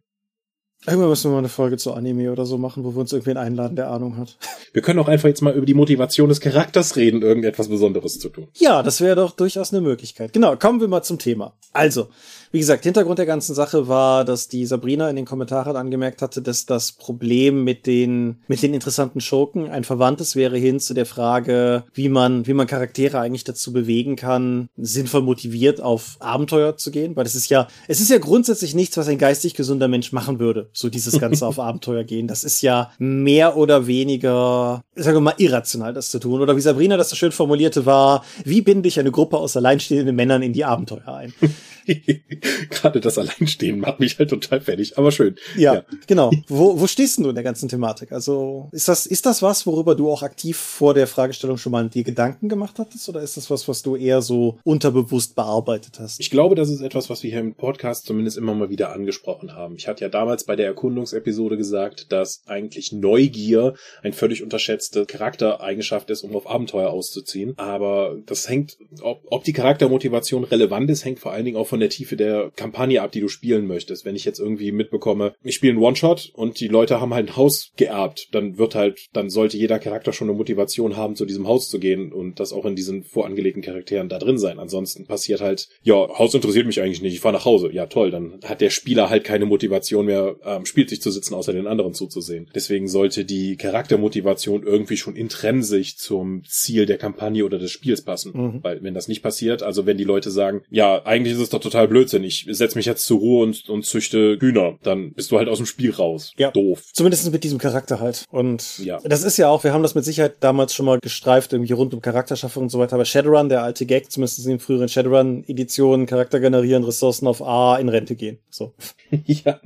Irgendwann müssen wir mal eine Folge zu Anime oder so machen, wo wir uns irgendwen einladen, der Ahnung hat. Wir können auch einfach jetzt mal über die Motivation des Charakters reden, irgendetwas Besonderes zu tun. Ja, das wäre doch durchaus eine Möglichkeit. Genau, kommen wir mal zum Thema. Also, wie gesagt, Hintergrund der ganzen Sache war, dass die Sabrina in den Kommentaren angemerkt hatte, dass das Problem mit den, mit den interessanten Schurken ein verwandtes wäre hin zu der Frage, wie man, wie man Charaktere eigentlich dazu bewegen kann, sinnvoll motiviert auf Abenteuer zu gehen. Weil es ist ja, es ist ja grundsätzlich nichts, was ein geistig gesunder Mensch machen würde. So dieses Ganze auf [LAUGHS] Abenteuer gehen. Das ist ja mehr oder weniger, sagen wir mal, irrational, das zu tun. Oder wie Sabrina das so schön formulierte, war, wie binde ich eine Gruppe aus alleinstehenden Männern in die Abenteuer ein? [LAUGHS] [LAUGHS] Gerade das Alleinstehen macht mich halt total fertig, aber schön. Ja, ja, genau. [LAUGHS] Wo, wo stehst du in der ganzen Thematik? Also ist das, ist das was, worüber du auch aktiv vor der Fragestellung schon mal dir Gedanken gemacht hattest? Oder ist das was, was du eher so unterbewusst bearbeitet hast? Ich glaube, das ist etwas, was wir hier im Podcast zumindest immer mal wieder angesprochen haben. Ich hatte ja damals bei der Erkundungsepisode gesagt, dass eigentlich Neugier ein völlig unterschätzte Charaktereigenschaft ist, um auf Abenteuer auszuziehen. Aber das hängt, ob, ob die Charaktermotivation relevant ist, hängt vor allen Dingen auch von der Tiefe der Kampagne ab, die du spielen möchtest. Wenn ich jetzt irgendwie mitbekomme, ich spiele einen One-Shot und die Leute haben halt ein Haus geerbt, dann wird halt, dann sollte jeder Charakter schon eine Motivation haben, zu diesem Haus zu gehen und das auch in diesen vorangelegten Charakteren da drin sein. Ansonsten passiert halt, ja, Haus interessiert mich eigentlich nicht, ich fahre nach Hause. Ja, toll, dann hat der Spieler halt keine Motivation mehr, am Spieltisch zu sitzen, außer den anderen zuzusehen. Deswegen sollte die Charaktermotivation irgendwie schon intrinsisch zum Ziel der Kampagne oder des Spiels passen. Mhm. Weil wenn das nicht passiert, also wenn die Leute sagen, ja, eigentlich ist es doch total Blödsinn. Ich setze mich jetzt zur Ruhe und, und züchte Hühner. Dann bist du halt aus dem Spiel raus. Ja. Doof. Zumindest mit diesem Charakter halt. Und ja. das ist ja auch, wir haben das mit Sicherheit damals schon mal gestreift, irgendwie rund um Charakterschaffung und so weiter. Aber Shadowrun, der alte Gag, zumindest in den früheren Shadowrun-Editionen, Charakter generieren, Ressourcen auf A, in Rente gehen. So. [LAUGHS] ja,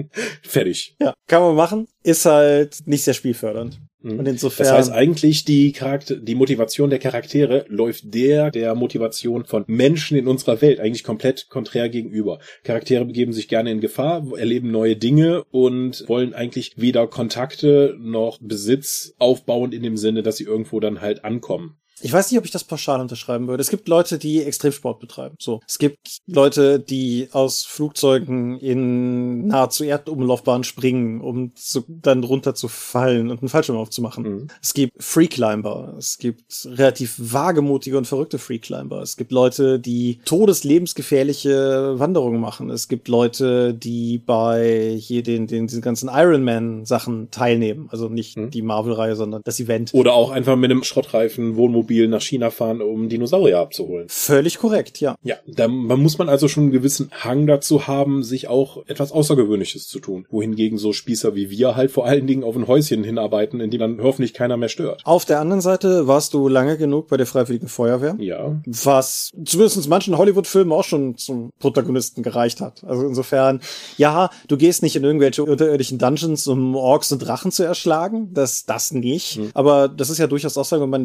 fertig. Ja, kann man machen. Ist halt nicht sehr spielfördernd. Mhm. Und insofern. Das heißt eigentlich, die Charakter, die Motivation der Charaktere läuft der, der Motivation von Menschen in unserer Welt eigentlich komplett konträr gegenüber. Charaktere begeben sich gerne in Gefahr, erleben neue Dinge und wollen eigentlich weder Kontakte noch Besitz aufbauen in dem Sinne, dass sie irgendwo dann halt ankommen. Ich weiß nicht, ob ich das pauschal unterschreiben würde. Es gibt Leute, die Extremsport betreiben. So. Es gibt Leute, die aus Flugzeugen in nahezu Erdumlaufbahn springen, um zu, dann runterzufallen und einen Fallschirm aufzumachen. Mhm. Es gibt Freeclimber. Es gibt relativ wagemutige und verrückte Freeclimber. Es gibt Leute, die todeslebensgefährliche Wanderungen machen. Es gibt Leute, die bei hier den, den, diesen ganzen Ironman Sachen teilnehmen. Also nicht mhm. die Marvel-Reihe, sondern das Event. Oder auch einfach mit einem Schrottreifen Wohnmobil Wohnmobil nach China fahren, um Dinosaurier abzuholen. Völlig korrekt, ja. Ja, da muss man also schon einen gewissen Hang dazu haben, sich auch etwas Außergewöhnliches zu tun. Wohingegen so Spießer wie wir halt vor allen Dingen auf ein Häuschen hinarbeiten, in dem dann hoffentlich keiner mehr stört. Auf der anderen Seite warst du lange genug bei der Freiwilligen Feuerwehr. Ja. Was zumindest manchen Hollywood-Filmen auch schon zum Protagonisten gereicht hat. Also insofern, ja, du gehst nicht in irgendwelche unterirdischen Dungeons, um Orks und Drachen zu erschlagen. Das, das nicht. Hm. Aber das ist ja durchaus auch sagen wir mal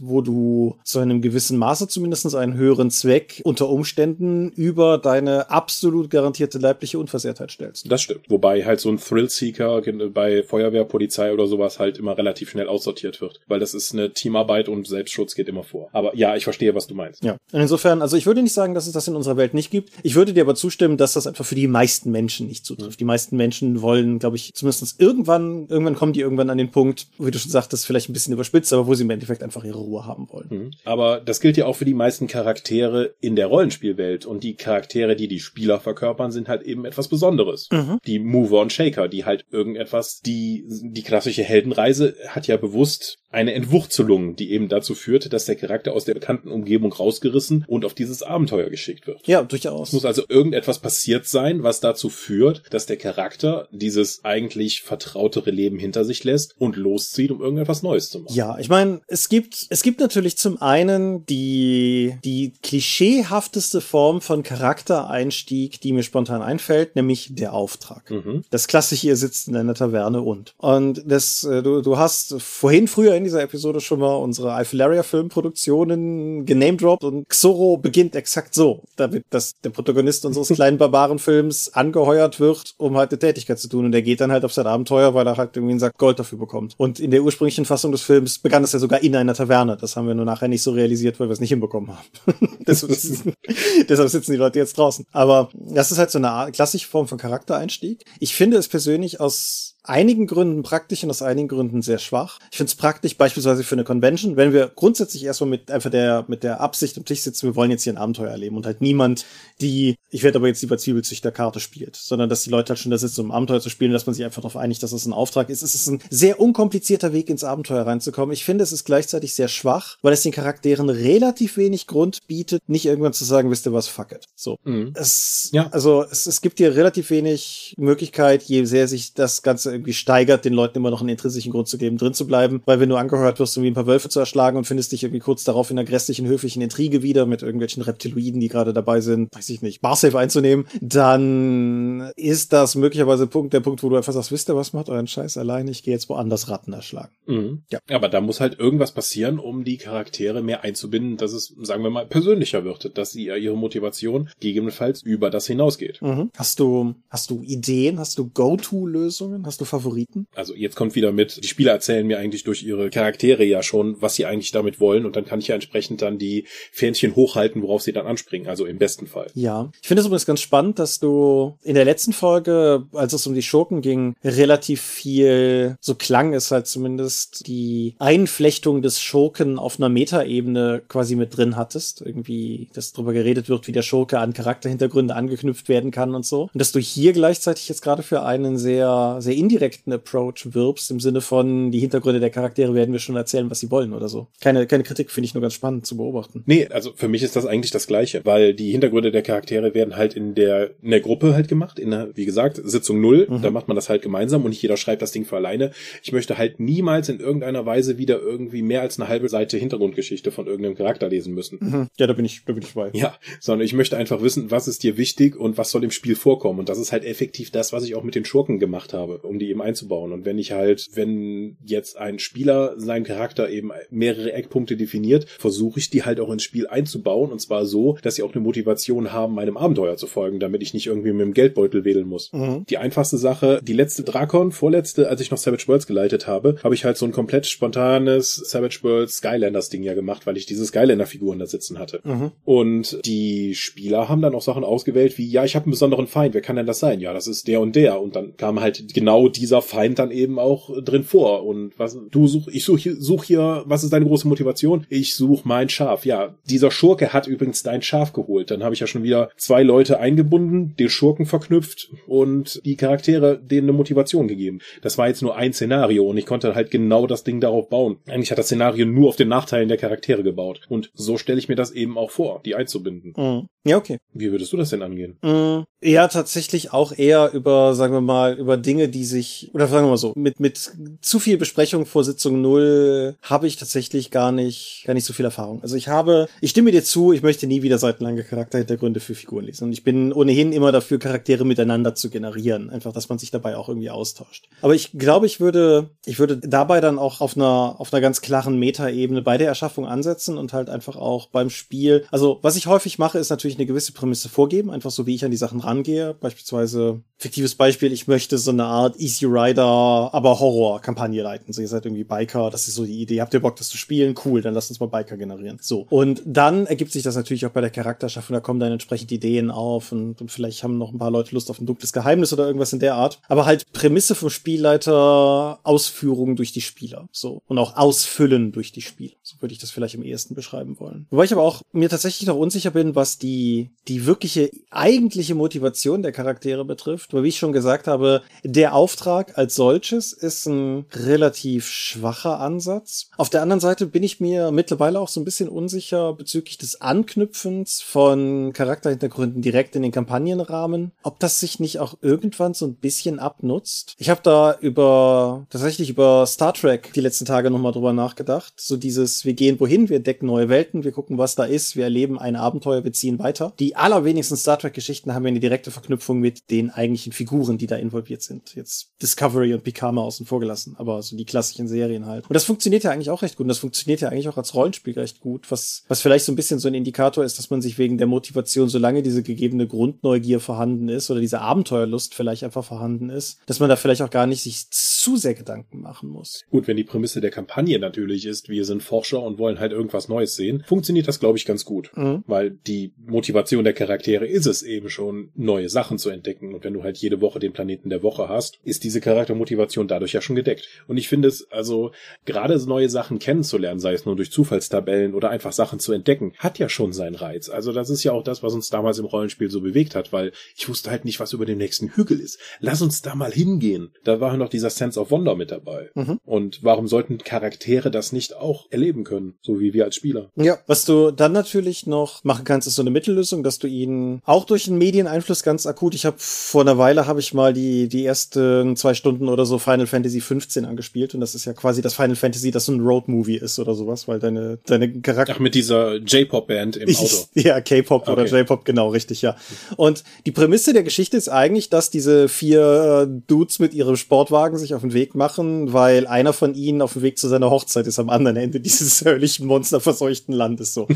wo du zu einem gewissen Maße zumindest einen höheren Zweck unter Umständen über deine absolut garantierte leibliche Unversehrtheit stellst. Das stimmt. Wobei halt so ein Thrillseeker bei Feuerwehr, Polizei oder sowas halt immer relativ schnell aussortiert wird, weil das ist eine Teamarbeit und Selbstschutz geht immer vor. Aber ja, ich verstehe, was du meinst. Ja. Und insofern, also ich würde nicht sagen, dass es das in unserer Welt nicht gibt. Ich würde dir aber zustimmen, dass das einfach für die meisten Menschen nicht zutrifft. Die meisten Menschen wollen, glaube ich, zumindest irgendwann, irgendwann kommen die irgendwann an den Punkt, wie du schon sagtest, vielleicht ein bisschen überspitzt, aber wo sie im Endeffekt einfach ihre Ruhe haben wollen. Mhm. Aber das gilt ja auch für die meisten Charaktere in der Rollenspielwelt. Und die Charaktere, die die Spieler verkörpern, sind halt eben etwas Besonderes. Mhm. Die Mover und Shaker, die halt irgendetwas, die, die klassische Heldenreise hat ja bewusst eine Entwurzelung, die eben dazu führt, dass der Charakter aus der bekannten Umgebung rausgerissen und auf dieses Abenteuer geschickt wird. Ja, durchaus. Es muss also irgendetwas passiert sein, was dazu führt, dass der Charakter dieses eigentlich vertrautere Leben hinter sich lässt und loszieht, um irgendetwas Neues zu machen. Ja, ich meine, es gibt, es gibt natürlich zum einen die, die klischeehafteste Form von Charaktereinstieg, die mir spontan einfällt, nämlich der Auftrag. Mhm. Das klassische, ihr sitzt in einer Taverne und. Und das, äh, du, du hast vorhin früher in in dieser Episode schon mal unsere Alphilaria Filmproduktionen genamedroppt und Xoro beginnt exakt so, damit dass der Protagonist unseres [LAUGHS] kleinen Barbarenfilms angeheuert wird, um halt eine Tätigkeit zu tun und er geht dann halt auf sein Abenteuer, weil er halt irgendwie einen Sack Gold dafür bekommt. Und in der ursprünglichen Fassung des Films begann es ja sogar in einer Taverne. Das haben wir nur nachher nicht so realisiert, weil wir es nicht hinbekommen haben. [LAUGHS] deshalb, [LAUGHS] deshalb sitzen die Leute jetzt draußen. Aber das ist halt so eine klassische Form von Charaktereinstieg. Ich finde es persönlich aus einigen Gründen praktisch und aus einigen Gründen sehr schwach. Ich finde es praktisch beispielsweise für eine Convention, wenn wir grundsätzlich erstmal mit einfach der mit der Absicht am Tisch sitzen, wir wollen jetzt hier ein Abenteuer erleben und halt niemand, die ich werde aber jetzt lieber Zwiebelzüchter-Karte spielt, sondern dass die Leute halt schon da sitzen, um ein Abenteuer zu spielen, dass man sich einfach darauf einigt, dass es das ein Auftrag ist. Es ist ein sehr unkomplizierter Weg ins Abenteuer reinzukommen. Ich finde, es ist gleichzeitig sehr schwach, weil es den Charakteren relativ wenig Grund bietet, nicht irgendwann zu sagen, wisst ihr was, fuck it. So. Mhm. Es, ja. Also es, es gibt dir relativ wenig Möglichkeit, je sehr sich das Ganze irgendwie steigert, den Leuten immer noch einen intrinsischen Grund zu geben, drin zu bleiben. Weil wenn du angehört wirst, um wie ein paar Wölfe zu erschlagen und findest dich irgendwie kurz darauf in einer grässlichen, höflichen Intrige wieder mit irgendwelchen Reptiloiden, die gerade dabei sind, weiß ich nicht, Barsafe einzunehmen, dann ist das möglicherweise Punkt, der Punkt, wo du einfach sagst, wisst ihr was, macht euren Scheiß allein, ich gehe jetzt woanders Ratten erschlagen. Mhm. Ja. Aber da muss halt irgendwas passieren, um die Charaktere mehr einzubinden, dass es, sagen wir mal, persönlicher wird, dass sie ihre Motivation gegebenenfalls über das hinausgeht. Mhm. Hast du, hast du Ideen, hast du Go-To-Lösungen, hast du Favoriten? Also jetzt kommt wieder mit, die Spieler erzählen mir eigentlich durch ihre Charaktere ja schon, was sie eigentlich damit wollen und dann kann ich ja entsprechend dann die Fähnchen hochhalten, worauf sie dann anspringen, also im besten Fall. Ja, ich finde es übrigens ganz spannend, dass du in der letzten Folge, als es um die Schurken ging, relativ viel, so klang es halt zumindest, die Einflechtung des Schurken auf einer Metaebene quasi mit drin hattest. Irgendwie, dass darüber geredet wird, wie der Schurke an Charakterhintergründe angeknüpft werden kann und so. Und dass du hier gleichzeitig jetzt gerade für einen sehr, sehr indirekten direkten Approach wirbst, im Sinne von, die Hintergründe der Charaktere werden wir schon erzählen, was sie wollen oder so. Keine, keine Kritik, finde ich nur ganz spannend zu beobachten. Nee, also für mich ist das eigentlich das Gleiche, weil die Hintergründe der Charaktere werden halt in der, in der Gruppe halt gemacht, in der, wie gesagt, Sitzung null, mhm. da macht man das halt gemeinsam und nicht jeder schreibt das Ding für alleine. Ich möchte halt niemals in irgendeiner Weise wieder irgendwie mehr als eine halbe Seite Hintergrundgeschichte von irgendeinem Charakter lesen müssen. Mhm. Ja, da bin ich, da bin ich bei. Ja, sondern ich möchte einfach wissen, was ist dir wichtig und was soll im Spiel vorkommen und das ist halt effektiv das, was ich auch mit den Schurken gemacht habe, um die eben einzubauen. Und wenn ich halt, wenn jetzt ein Spieler seinen Charakter eben mehrere Eckpunkte definiert, versuche ich die halt auch ins Spiel einzubauen und zwar so, dass sie auch eine Motivation haben, meinem Abenteuer zu folgen, damit ich nicht irgendwie mit dem Geldbeutel wedeln muss. Mhm. Die einfachste Sache, die letzte Drakon, vorletzte, als ich noch Savage Worlds geleitet habe, habe ich halt so ein komplett spontanes Savage Worlds Skylanders Ding ja gemacht, weil ich diese Skylander-Figuren da sitzen hatte. Mhm. Und die Spieler haben dann auch Sachen ausgewählt wie, ja, ich habe einen besonderen Feind, wer kann denn das sein? Ja, das ist der und der. Und dann kam halt genau dieser Feind dann eben auch drin vor. Und was du such, ich suche such hier, was ist deine große Motivation? Ich suche mein Schaf. Ja, dieser Schurke hat übrigens dein Schaf geholt. Dann habe ich ja schon wieder zwei Leute eingebunden, den Schurken verknüpft und die Charaktere denen eine Motivation gegeben. Das war jetzt nur ein Szenario und ich konnte halt genau das Ding darauf bauen. Eigentlich hat das Szenario nur auf den Nachteilen der Charaktere gebaut. Und so stelle ich mir das eben auch vor, die einzubinden. Mhm. Ja, okay. Wie würdest du das denn angehen? Mhm. Ja, tatsächlich auch eher über, sagen wir mal, über Dinge, die sich, oder sagen wir mal so, mit, mit zu viel Besprechung vor Sitzung null habe ich tatsächlich gar nicht, gar nicht so viel Erfahrung. Also ich habe, ich stimme dir zu, ich möchte nie wieder seitenlange Charakterhintergründe für Figuren lesen. Und ich bin ohnehin immer dafür, Charaktere miteinander zu generieren. Einfach, dass man sich dabei auch irgendwie austauscht. Aber ich glaube, ich würde, ich würde dabei dann auch auf einer, auf einer ganz klaren Metaebene bei der Erschaffung ansetzen und halt einfach auch beim Spiel. Also, was ich häufig mache, ist natürlich eine gewisse Prämisse vorgeben, einfach so wie ich an die Sachen rangehe. Beispielsweise, fiktives Beispiel, ich möchte so eine Art Easy Rider, aber Horror-Kampagne leiten. So, ihr seid irgendwie Biker, das ist so die Idee. Habt ihr Bock, das zu spielen? Cool, dann lasst uns mal Biker generieren. So. Und dann ergibt sich das natürlich auch bei der Charakterschaffung, da kommen dann entsprechend Ideen auf und, und vielleicht haben noch ein paar Leute Lust auf ein dunkles Geheimnis oder irgendwas in der Art. Aber halt Prämisse vom Spielleiter, Ausführung durch die Spieler. So. Und auch Ausfüllen durch die Spieler. So würde ich das vielleicht am ehesten beschreiben wollen. Wobei ich aber auch mir tatsächlich noch unsicher bin, was die, die wirkliche eigentliche Motivation der Charaktere betrifft. Weil wie ich schon gesagt habe, der Auftrag als solches ist ein relativ schwacher Ansatz. Auf der anderen Seite bin ich mir mittlerweile auch so ein bisschen unsicher bezüglich des Anknüpfens von Charakterhintergründen direkt in den Kampagnenrahmen, ob das sich nicht auch irgendwann so ein bisschen abnutzt. Ich habe da über tatsächlich über Star Trek die letzten Tage nochmal drüber nachgedacht. So dieses, wir gehen wohin, wir decken neue Welten, wir gucken, was da ist, wir erleben ein Abenteuer, wir ziehen weiter. Die allerwenigsten Star Trek-Geschichten haben ja eine direkte Verknüpfung mit den eigentlichen Figuren, die da involviert sind. Jetzt Discovery und Picard mal außen vor gelassen, aber so die klassischen Serien halt. Und das funktioniert ja eigentlich auch recht gut. Und das funktioniert ja eigentlich auch als Rollenspiel recht gut, was, was vielleicht so ein bisschen so ein Indikator ist, dass man sich wegen der Motivation, solange diese gegebene Grundneugier vorhanden ist oder diese Abenteuerlust vielleicht einfach vorhanden ist, dass man da vielleicht auch gar nicht sich zu sehr Gedanken machen muss. Gut, wenn die Prämisse der Kampagne natürlich ist, wir sind Forscher und wollen halt irgendwas Neues sehen, funktioniert das, glaube ich, ganz gut. Mhm. Weil die Motivation der Charaktere ist es eben schon, neue Sachen zu entdecken. Und wenn du halt jede Woche den Planeten der Woche hast, ist diese Charaktermotivation dadurch ja schon gedeckt. Und ich finde es, also gerade neue Sachen kennenzulernen, sei es nur durch Zufallstabellen oder einfach Sachen zu entdecken, hat ja schon seinen Reiz. Also das ist ja auch das, was uns damals im Rollenspiel so bewegt hat, weil ich wusste halt nicht, was über dem nächsten Hügel ist. Lass uns da mal hingehen. Da war noch dieser Sense of Wonder mit dabei. Mhm. Und warum sollten Charaktere das nicht auch erleben können, so wie wir als Spieler? Ja, was du dann natürlich noch machen kannst, ist so eine Mittellösung, dass du ihnen auch durch den Medieneinfluss ganz akut, ich habe vor einer Weile habe ich mal die die ersten zwei Stunden oder so Final Fantasy 15 angespielt und das ist ja quasi das Final Fantasy, das so ein Road Movie ist oder sowas, weil deine deine Charakter Ach mit dieser J-Pop Band im Auto. [LAUGHS] ja, K-Pop okay. oder J-Pop genau, richtig, ja. Und die Prämisse der Geschichte ist eigentlich, dass diese vier äh, Dudes mit ihrem Sportwagen sich auf den Weg machen, weil einer von ihnen auf dem Weg zu seiner Hochzeit ist am anderen Ende dieses [LAUGHS] höllichen monsterverseuchten Landes so.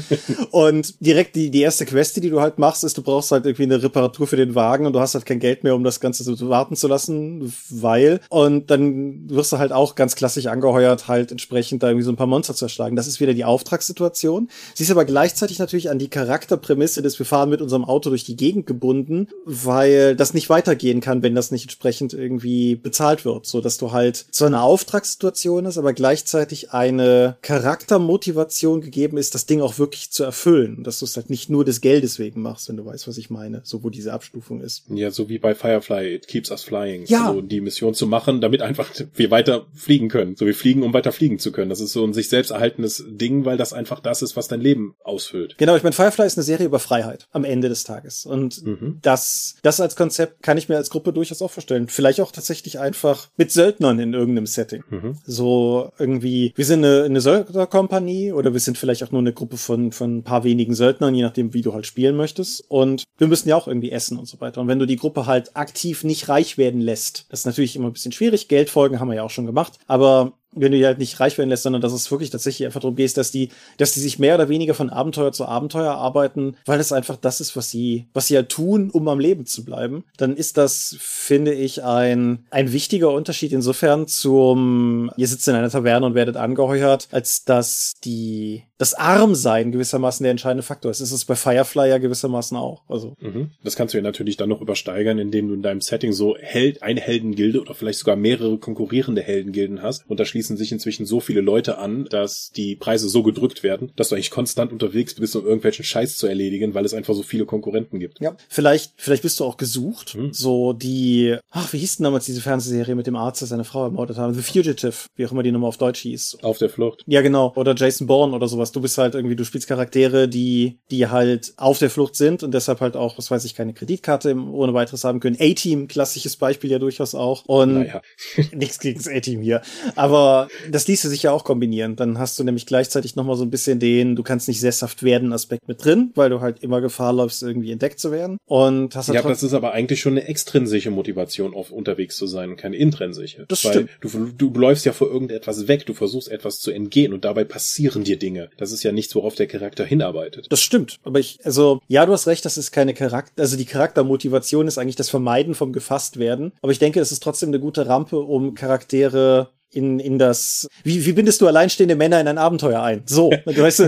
und direkt die die erste Quest, die du halt machst, ist, du brauchst halt irgendwie eine Reparatur für den Wagen und du hast halt kein Geld mehr, um das Ganze so warten zu lassen, weil und dann wirst du halt auch ganz klassisch angeheuert, halt entsprechend da irgendwie so ein paar Monster zu erschlagen. Das ist wieder die Auftragssituation. Sie ist aber gleichzeitig natürlich an die Charakterprämisse des wir fahren mit unserem Auto durch die Gegend gebunden, weil das nicht weitergehen kann, wenn das nicht entsprechend irgendwie bezahlt wird, so dass du halt so eine Auftragssituation ist, aber gleichzeitig eine Charaktermotivation gegeben ist, das Ding auch wirklich zu erfüllen, dass du es halt nicht nur des Geldes wegen machst, wenn du weißt, was ich meine, so wo diese Abstufung ist. Ja, so wie bei Firefly, it keeps us flying. Ja. Also die Mission zu machen, damit einfach wir weiter fliegen können. So wir fliegen, um weiter fliegen zu können. Das ist so ein sich selbst erhaltenes Ding, weil das einfach das ist, was dein Leben ausfüllt. Genau, ich meine, Firefly ist eine Serie über Freiheit am Ende des Tages. Und mhm. das, das als Konzept kann ich mir als Gruppe durchaus auch vorstellen. Vielleicht auch tatsächlich einfach mit Söldnern in irgendeinem Setting. Mhm. So irgendwie, wir sind eine, eine Söldnerkompanie oder wir sind vielleicht auch nur eine Gruppe von, von ein paar wenigen Söldnern, je nachdem, wie du halt spielen möchtest. Und wir müssen ja auch irgendwie essen und so weiter. Und wenn du die Gruppe halt aktiv nicht reich werden lässt, das ist natürlich immer ein bisschen schwierig. Geldfolgen haben wir ja auch schon gemacht. Aber wenn du die halt nicht reich werden lässt, sondern dass es wirklich tatsächlich einfach darum geht, dass die, dass die sich mehr oder weniger von Abenteuer zu Abenteuer arbeiten, weil es einfach das ist, was sie, was sie halt tun, um am Leben zu bleiben, dann ist das, finde ich, ein, ein wichtiger Unterschied insofern zum, ihr sitzt in einer Taverne und werdet angeheuert, als dass die, das Armsein gewissermaßen der entscheidende Faktor ist. Das ist es bei Firefly ja gewissermaßen auch. Also. Mhm. Das kannst du ja natürlich dann noch übersteigern, indem du in deinem Setting so Held, eine Heldengilde oder vielleicht sogar mehrere konkurrierende Heldengilden hast und da schließen sich inzwischen so viele Leute an, dass die Preise so gedrückt werden, dass du eigentlich konstant unterwegs bist, um irgendwelchen Scheiß zu erledigen, weil es einfach so viele Konkurrenten gibt. Ja, vielleicht, vielleicht bist du auch gesucht. Hm. So die, ach, wie hieß denn damals diese Fernsehserie mit dem Arzt, der seine Frau ermordet hat? The Fugitive, wie auch immer die Nummer auf Deutsch hieß. Auf der Flucht. Ja, genau. Oder Jason Bourne oder sowas. Du bist halt irgendwie, du spielst Charaktere, die, die halt auf der Flucht sind und deshalb halt auch, was weiß ich, keine Kreditkarte ohne weiteres haben können. A-Team, klassisches Beispiel ja durchaus auch. Und naja. [LAUGHS] nichts gegen das A-Team hier. Aber das ließe sich ja auch kombinieren. Dann hast du nämlich gleichzeitig nochmal so ein bisschen den, du kannst nicht sesshaft werden Aspekt mit drin, weil du halt immer Gefahr läufst, irgendwie entdeckt zu werden. Und hast halt Ja, das ist aber eigentlich schon eine extrinsische Motivation, auf unterwegs zu sein, keine intrinsische. Das weil stimmt. Du, du läufst ja vor irgendetwas weg, du versuchst etwas zu entgehen und dabei passieren dir Dinge. Das ist ja nichts, worauf der Charakter hinarbeitet. Das stimmt. Aber ich, also, ja, du hast recht, das ist keine Charakter, also die Charaktermotivation ist eigentlich das Vermeiden vom gefasst werden. Aber ich denke, es ist trotzdem eine gute Rampe, um Charaktere in, in das, wie, wie bindest du alleinstehende Männer in ein Abenteuer ein? So, du weißt, [LAUGHS]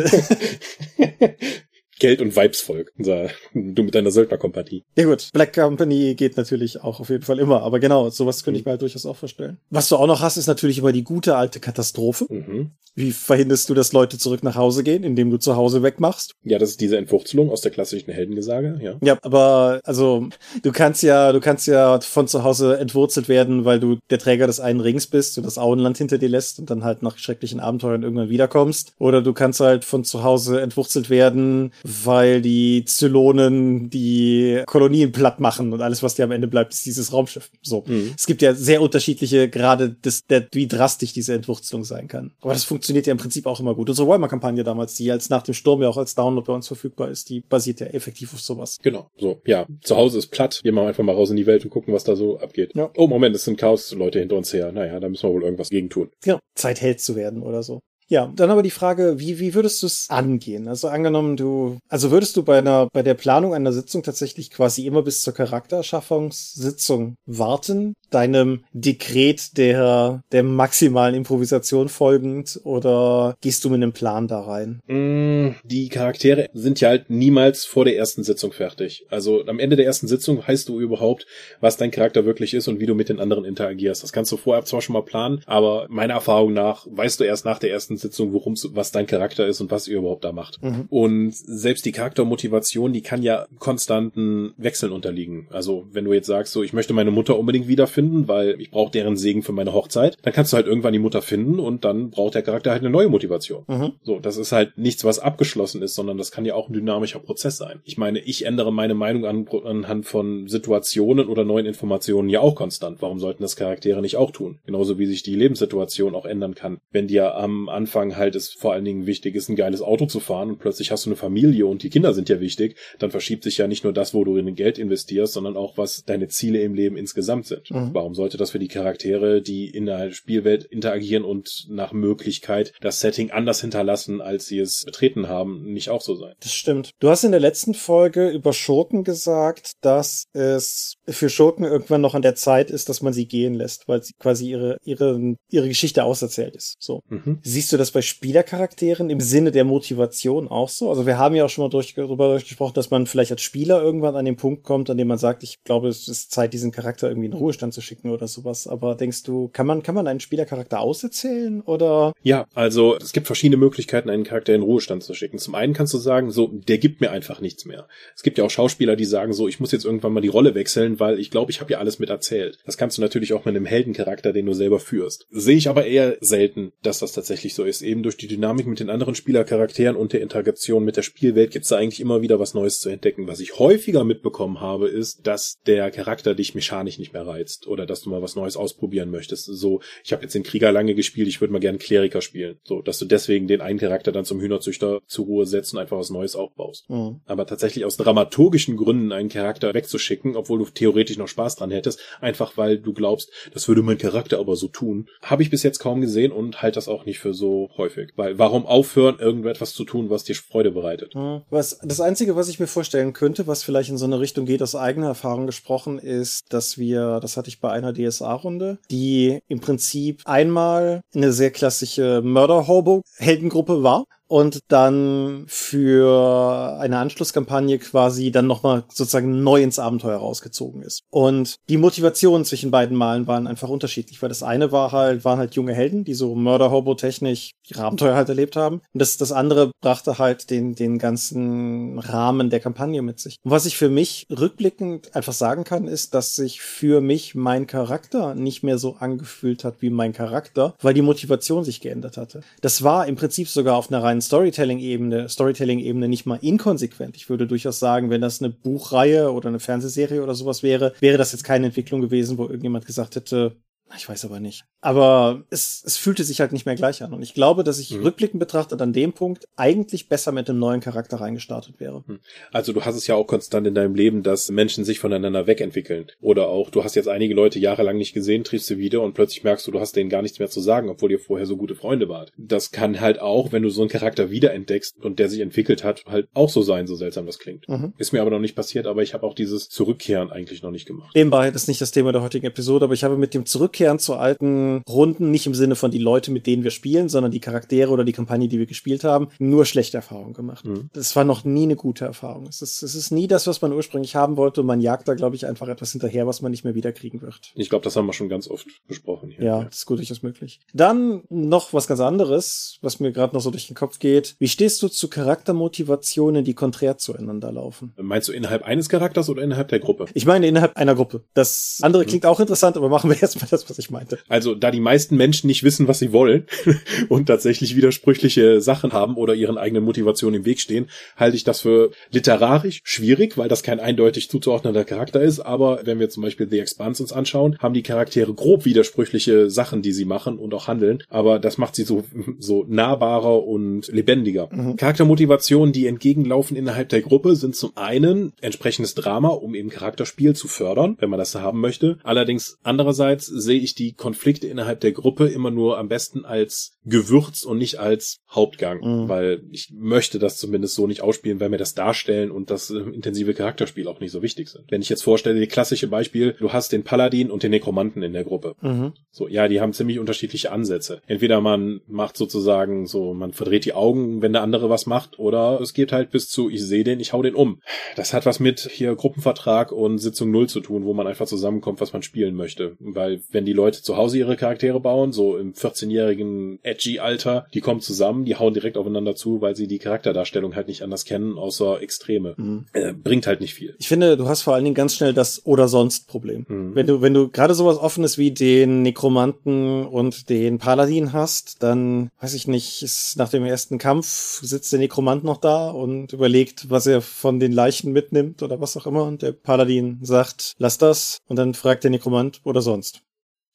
[LAUGHS] Geld und Vibesvolk. Du mit deiner Söldnerkompanie. Ja gut, Black Company geht natürlich auch auf jeden Fall immer. Aber genau, sowas könnte ich mir halt durchaus auch vorstellen. Was du auch noch hast, ist natürlich immer die gute alte Katastrophe. Mhm. Wie verhinderst du, dass Leute zurück nach Hause gehen, indem du zu Hause wegmachst? Ja, das ist diese Entwurzelung aus der klassischen Heldengesage, ja. Ja, aber also du kannst ja, du kannst ja von zu Hause entwurzelt werden, weil du der Träger des einen Rings bist und das Auenland hinter dir lässt und dann halt nach schrecklichen Abenteuern irgendwann wiederkommst. Oder du kannst halt von zu Hause entwurzelt werden, weil die Zylonen die Kolonien platt machen und alles, was dir am Ende bleibt, ist dieses Raumschiff. So. Mhm. Es gibt ja sehr unterschiedliche gerade das, der, wie drastisch diese Entwurzlung sein kann. Aber das funktioniert ja im Prinzip auch immer gut. Unsere Weimar-Kampagne damals, die als nach dem Sturm ja auch als Download bei uns verfügbar ist, die basiert ja effektiv auf sowas. Genau. So, ja. Zu Hause ist platt. Gehen wir einfach mal raus in die Welt und gucken, was da so abgeht. Ja. Oh, Moment, es sind Chaos-Leute hinter uns her. Naja, da müssen wir wohl irgendwas gegen tun. Genau. Zeit Held zu werden oder so. Ja, dann aber die Frage, wie, wie würdest du es angehen? Also angenommen, du, also würdest du bei einer, bei der Planung einer Sitzung tatsächlich quasi immer bis zur Charakterschaffungssitzung warten, deinem Dekret der, der maximalen Improvisation folgend, oder gehst du mit einem Plan da rein? Mm, die Charaktere sind ja halt niemals vor der ersten Sitzung fertig. Also am Ende der ersten Sitzung weißt du überhaupt, was dein Charakter wirklich ist und wie du mit den anderen interagierst. Das kannst du vorher zwar schon mal planen, aber meiner Erfahrung nach weißt du erst nach der ersten Sitzung, worum was dein Charakter ist und was ihr überhaupt da macht. Mhm. Und selbst die Charaktermotivation, die kann ja konstanten Wechseln unterliegen. Also wenn du jetzt sagst, so ich möchte meine Mutter unbedingt wiederfinden, weil ich brauche deren Segen für meine Hochzeit, dann kannst du halt irgendwann die Mutter finden und dann braucht der Charakter halt eine neue Motivation. Mhm. So, das ist halt nichts, was abgeschlossen ist, sondern das kann ja auch ein dynamischer Prozess sein. Ich meine, ich ändere meine Meinung an, anhand von Situationen oder neuen Informationen ja auch konstant. Warum sollten das Charaktere nicht auch tun? Genauso wie sich die Lebenssituation auch ändern kann. Wenn dir am Anfang Anfang halt es vor allen Dingen wichtig ist, ein geiles Auto zu fahren und plötzlich hast du eine Familie und die Kinder sind ja wichtig, dann verschiebt sich ja nicht nur das, wo du in Geld investierst, sondern auch, was deine Ziele im Leben insgesamt sind. Mhm. Warum sollte das für die Charaktere, die in der Spielwelt interagieren und nach Möglichkeit das Setting anders hinterlassen, als sie es betreten haben, nicht auch so sein? Das stimmt. Du hast in der letzten Folge über Schurken gesagt, dass es für Schurken irgendwann noch an der Zeit ist, dass man sie gehen lässt, weil sie quasi ihre, ihre, ihre Geschichte auserzählt ist. So. Mhm. Siehst du das bei Spielercharakteren im Sinne der Motivation auch so? Also wir haben ja auch schon mal durch, darüber gesprochen, dass man vielleicht als Spieler irgendwann an den Punkt kommt, an dem man sagt, ich glaube, es ist Zeit, diesen Charakter irgendwie in Ruhestand zu schicken oder sowas. Aber denkst du, kann man, kann man einen Spielercharakter auserzählen oder? Ja, also es gibt verschiedene Möglichkeiten, einen Charakter in Ruhestand zu schicken. Zum einen kannst du sagen, so, der gibt mir einfach nichts mehr. Es gibt ja auch Schauspieler, die sagen so, ich muss jetzt irgendwann mal die Rolle wechseln, weil ich glaube, ich habe ja alles mit erzählt. Das kannst du natürlich auch mit einem Heldencharakter, den du selber führst. Sehe ich aber eher selten, dass das tatsächlich so ist. Eben durch die Dynamik mit den anderen Spielercharakteren und der Interaktion mit der Spielwelt gibt es da eigentlich immer wieder was Neues zu entdecken. Was ich häufiger mitbekommen habe, ist, dass der Charakter dich mechanisch nicht mehr reizt oder dass du mal was Neues ausprobieren möchtest. So, ich habe jetzt den Krieger lange gespielt, ich würde mal gerne Kleriker spielen. So, dass du deswegen den einen Charakter dann zum Hühnerzüchter zur Ruhe setzt und einfach was Neues aufbaust. Mhm. Aber tatsächlich aus dramaturgischen Gründen einen Charakter wegzuschicken, obwohl du theoretisch noch Spaß dran hättest, einfach weil du glaubst, das würde mein Charakter aber so tun, habe ich bis jetzt kaum gesehen und halte das auch nicht für so häufig. Weil warum aufhören, irgendetwas zu tun, was dir Freude bereitet? Was, das Einzige, was ich mir vorstellen könnte, was vielleicht in so eine Richtung geht, aus eigener Erfahrung gesprochen, ist, dass wir, das hatte ich bei einer DSA-Runde, die im Prinzip einmal eine sehr klassische Murder-Hobo-Heldengruppe war und dann für eine Anschlusskampagne quasi dann nochmal sozusagen neu ins Abenteuer rausgezogen ist. Und die Motivationen zwischen beiden Malen waren einfach unterschiedlich, weil das eine war halt, waren halt junge Helden, die so Mörder-Hobo-technisch ihre Abenteuer halt erlebt haben. Und das, das andere brachte halt den, den ganzen Rahmen der Kampagne mit sich. Und was ich für mich rückblickend einfach sagen kann, ist, dass sich für mich mein Charakter nicht mehr so angefühlt hat wie mein Charakter, weil die Motivation sich geändert hatte. Das war im Prinzip sogar auf einer reinen reinen Storytelling-Ebene, Storytelling-Ebene nicht mal inkonsequent. Ich würde durchaus sagen, wenn das eine Buchreihe oder eine Fernsehserie oder sowas wäre, wäre das jetzt keine Entwicklung gewesen, wo irgendjemand gesagt hätte, ich weiß aber nicht. Aber es, es fühlte sich halt nicht mehr gleich an. Und ich glaube, dass ich mhm. rückblickend betrachtet an dem Punkt eigentlich besser mit einem neuen Charakter reingestartet wäre. Mhm. Also du hast es ja auch konstant in deinem Leben, dass Menschen sich voneinander wegentwickeln. Oder auch, du hast jetzt einige Leute jahrelang nicht gesehen, triffst du wieder und plötzlich merkst du, du hast denen gar nichts mehr zu sagen, obwohl ihr vorher so gute Freunde wart. Das kann halt auch, wenn du so einen Charakter wiederentdeckst und der sich entwickelt hat, halt auch so sein, so seltsam das klingt. Mhm. Ist mir aber noch nicht passiert, aber ich habe auch dieses Zurückkehren eigentlich noch nicht gemacht. Nebenbei ist nicht das Thema der heutigen Episode, aber ich habe mit dem Zurückkehren zu alten Runden, nicht im Sinne von die Leute, mit denen wir spielen, sondern die Charaktere oder die Kampagne, die wir gespielt haben, nur schlechte Erfahrungen gemacht. Mhm. Das war noch nie eine gute Erfahrung. Es ist, es ist nie das, was man ursprünglich haben wollte und man jagt da, glaube ich, einfach etwas hinterher, was man nicht mehr wiederkriegen wird. Ich glaube, das haben wir schon ganz oft besprochen hier. Ja, das ist gut durchaus möglich. Dann noch was ganz anderes, was mir gerade noch so durch den Kopf geht. Wie stehst du zu Charaktermotivationen, die konträr zueinander laufen? Meinst du innerhalb eines Charakters oder innerhalb der Gruppe? Ich meine innerhalb einer Gruppe. Das andere mhm. klingt auch interessant, aber machen wir [LAUGHS] erstmal das, das, was ich meinte. Also, da die meisten Menschen nicht wissen, was sie wollen [LAUGHS] und tatsächlich widersprüchliche Sachen haben oder ihren eigenen Motivationen im Weg stehen, halte ich das für literarisch schwierig, weil das kein eindeutig zuzuordnender Charakter ist. Aber wenn wir zum Beispiel The Expanse uns anschauen, haben die Charaktere grob widersprüchliche Sachen, die sie machen und auch handeln. Aber das macht sie so, [LAUGHS] so nahbarer und lebendiger. Mhm. Charaktermotivationen, die entgegenlaufen innerhalb der Gruppe, sind zum einen entsprechendes Drama, um eben Charakterspiel zu fördern, wenn man das haben möchte. Allerdings andererseits sehe ich die Konflikte innerhalb der Gruppe immer nur am besten als Gewürz und nicht als Hauptgang, mhm. weil ich möchte das zumindest so nicht ausspielen, weil mir das Darstellen und das äh, intensive Charakterspiel auch nicht so wichtig sind. Wenn ich jetzt vorstelle, die klassische Beispiel, du hast den Paladin und den Nekromanten in der Gruppe. Mhm. So, ja, die haben ziemlich unterschiedliche Ansätze. Entweder man macht sozusagen so, man verdreht die Augen, wenn der andere was macht, oder es geht halt bis zu, ich sehe den, ich hau den um. Das hat was mit hier Gruppenvertrag und Sitzung Null zu tun, wo man einfach zusammenkommt, was man spielen möchte. Weil wenn die Leute zu Hause ihre Charaktere bauen, so im 14-jährigen edgy Alter, die kommen zusammen, die hauen direkt aufeinander zu, weil sie die Charakterdarstellung halt nicht anders kennen, außer Extreme. Mhm. Äh, bringt halt nicht viel. Ich finde, du hast vor allen Dingen ganz schnell das oder sonst Problem. Mhm. Wenn du, wenn du gerade sowas offenes wie den Nekromanten und den Paladin hast, dann weiß ich nicht, ist nach dem ersten Kampf sitzt der Nekromant noch da und überlegt, was er von den Leichen mitnimmt oder was auch immer und der Paladin sagt, lass das und dann fragt der Nekromant oder sonst.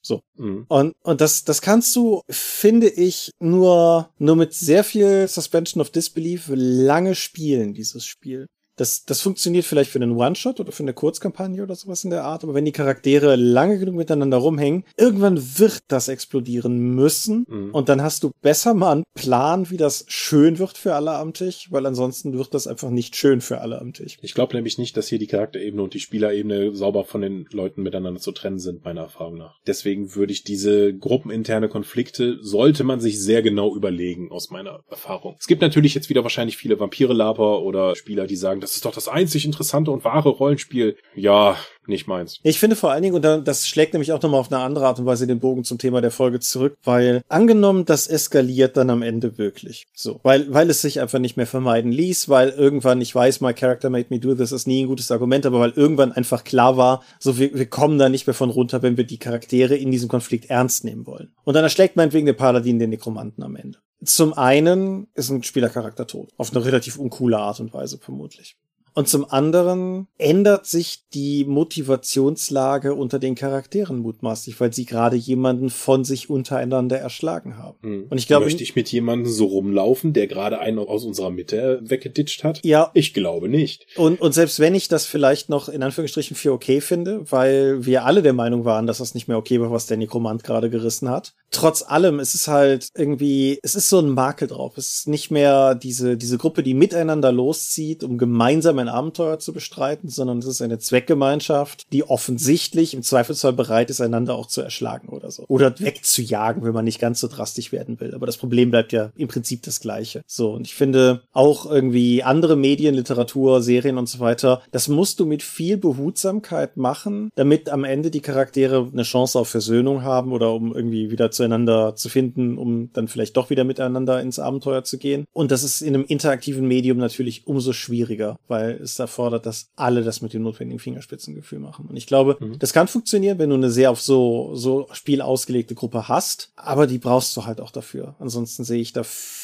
So. Mhm. Und, und das, das kannst du, finde ich, nur, nur mit sehr viel Suspension of Disbelief lange spielen, dieses Spiel das, das funktioniert vielleicht für einen One-Shot oder für eine Kurzkampagne oder sowas in der Art, aber wenn die Charaktere lange genug miteinander rumhängen, irgendwann wird das explodieren müssen mhm. und dann hast du besser mal einen Plan, wie das schön wird für alle am Tisch, weil ansonsten wird das einfach nicht schön für alle am Tisch. Ich glaube nämlich nicht, dass hier die Charakterebene und die Spielerebene sauber von den Leuten miteinander zu trennen sind, meiner Erfahrung nach. Deswegen würde ich diese gruppeninterne Konflikte, sollte man sich sehr genau überlegen, aus meiner Erfahrung. Es gibt natürlich jetzt wieder wahrscheinlich viele Vampire-Laper oder Spieler, die sagen, das ist doch das einzig interessante und wahre Rollenspiel. Ja, nicht meins. Ich finde vor allen Dingen, und das schlägt nämlich auch nochmal auf eine andere Art und Weise den Bogen zum Thema der Folge zurück, weil angenommen, das eskaliert dann am Ende wirklich. So. Weil, weil es sich einfach nicht mehr vermeiden ließ, weil irgendwann, ich weiß, my character made me do this ist nie ein gutes Argument, aber weil irgendwann einfach klar war, so wir, wir kommen da nicht mehr von runter, wenn wir die Charaktere in diesem Konflikt ernst nehmen wollen. Und dann erschlägt meinetwegen der Paladin den Nekromanten am Ende. Zum einen ist ein Spielercharakter tot. Auf eine relativ uncoole Art und Weise vermutlich. Und zum anderen ändert sich die Motivationslage unter den Charakteren mutmaßlich, weil sie gerade jemanden von sich untereinander erschlagen haben. Hm. Und ich glaube, möchte ich mit jemandem so rumlaufen, der gerade einen aus unserer Mitte weggeditscht hat? Ja. Ich glaube nicht. Und, und selbst wenn ich das vielleicht noch in Anführungsstrichen für okay finde, weil wir alle der Meinung waren, dass das nicht mehr okay war, was der Nekromant gerade gerissen hat. Trotz allem, es ist halt irgendwie, es ist so ein Makel drauf. Es ist nicht mehr diese, diese Gruppe, die miteinander loszieht, um gemeinsam ein Abenteuer zu bestreiten, sondern es ist eine Zweckgemeinschaft, die offensichtlich im Zweifelsfall bereit ist, einander auch zu erschlagen oder so. Oder wegzujagen, wenn man nicht ganz so drastisch werden will. Aber das Problem bleibt ja im Prinzip das gleiche. So, und ich finde auch irgendwie andere Medien, Literatur, Serien und so weiter, das musst du mit viel Behutsamkeit machen, damit am Ende die Charaktere eine Chance auf Versöhnung haben oder um irgendwie wieder zueinander zu finden, um dann vielleicht doch wieder miteinander ins Abenteuer zu gehen. Und das ist in einem interaktiven Medium natürlich umso schwieriger, weil es erfordert, dass alle das mit dem notwendigen Fingerspitzengefühl machen. Und ich glaube, mhm. das kann funktionieren, wenn du eine sehr auf so, so Spiel ausgelegte Gruppe hast, aber die brauchst du halt auch dafür. Ansonsten sehe ich da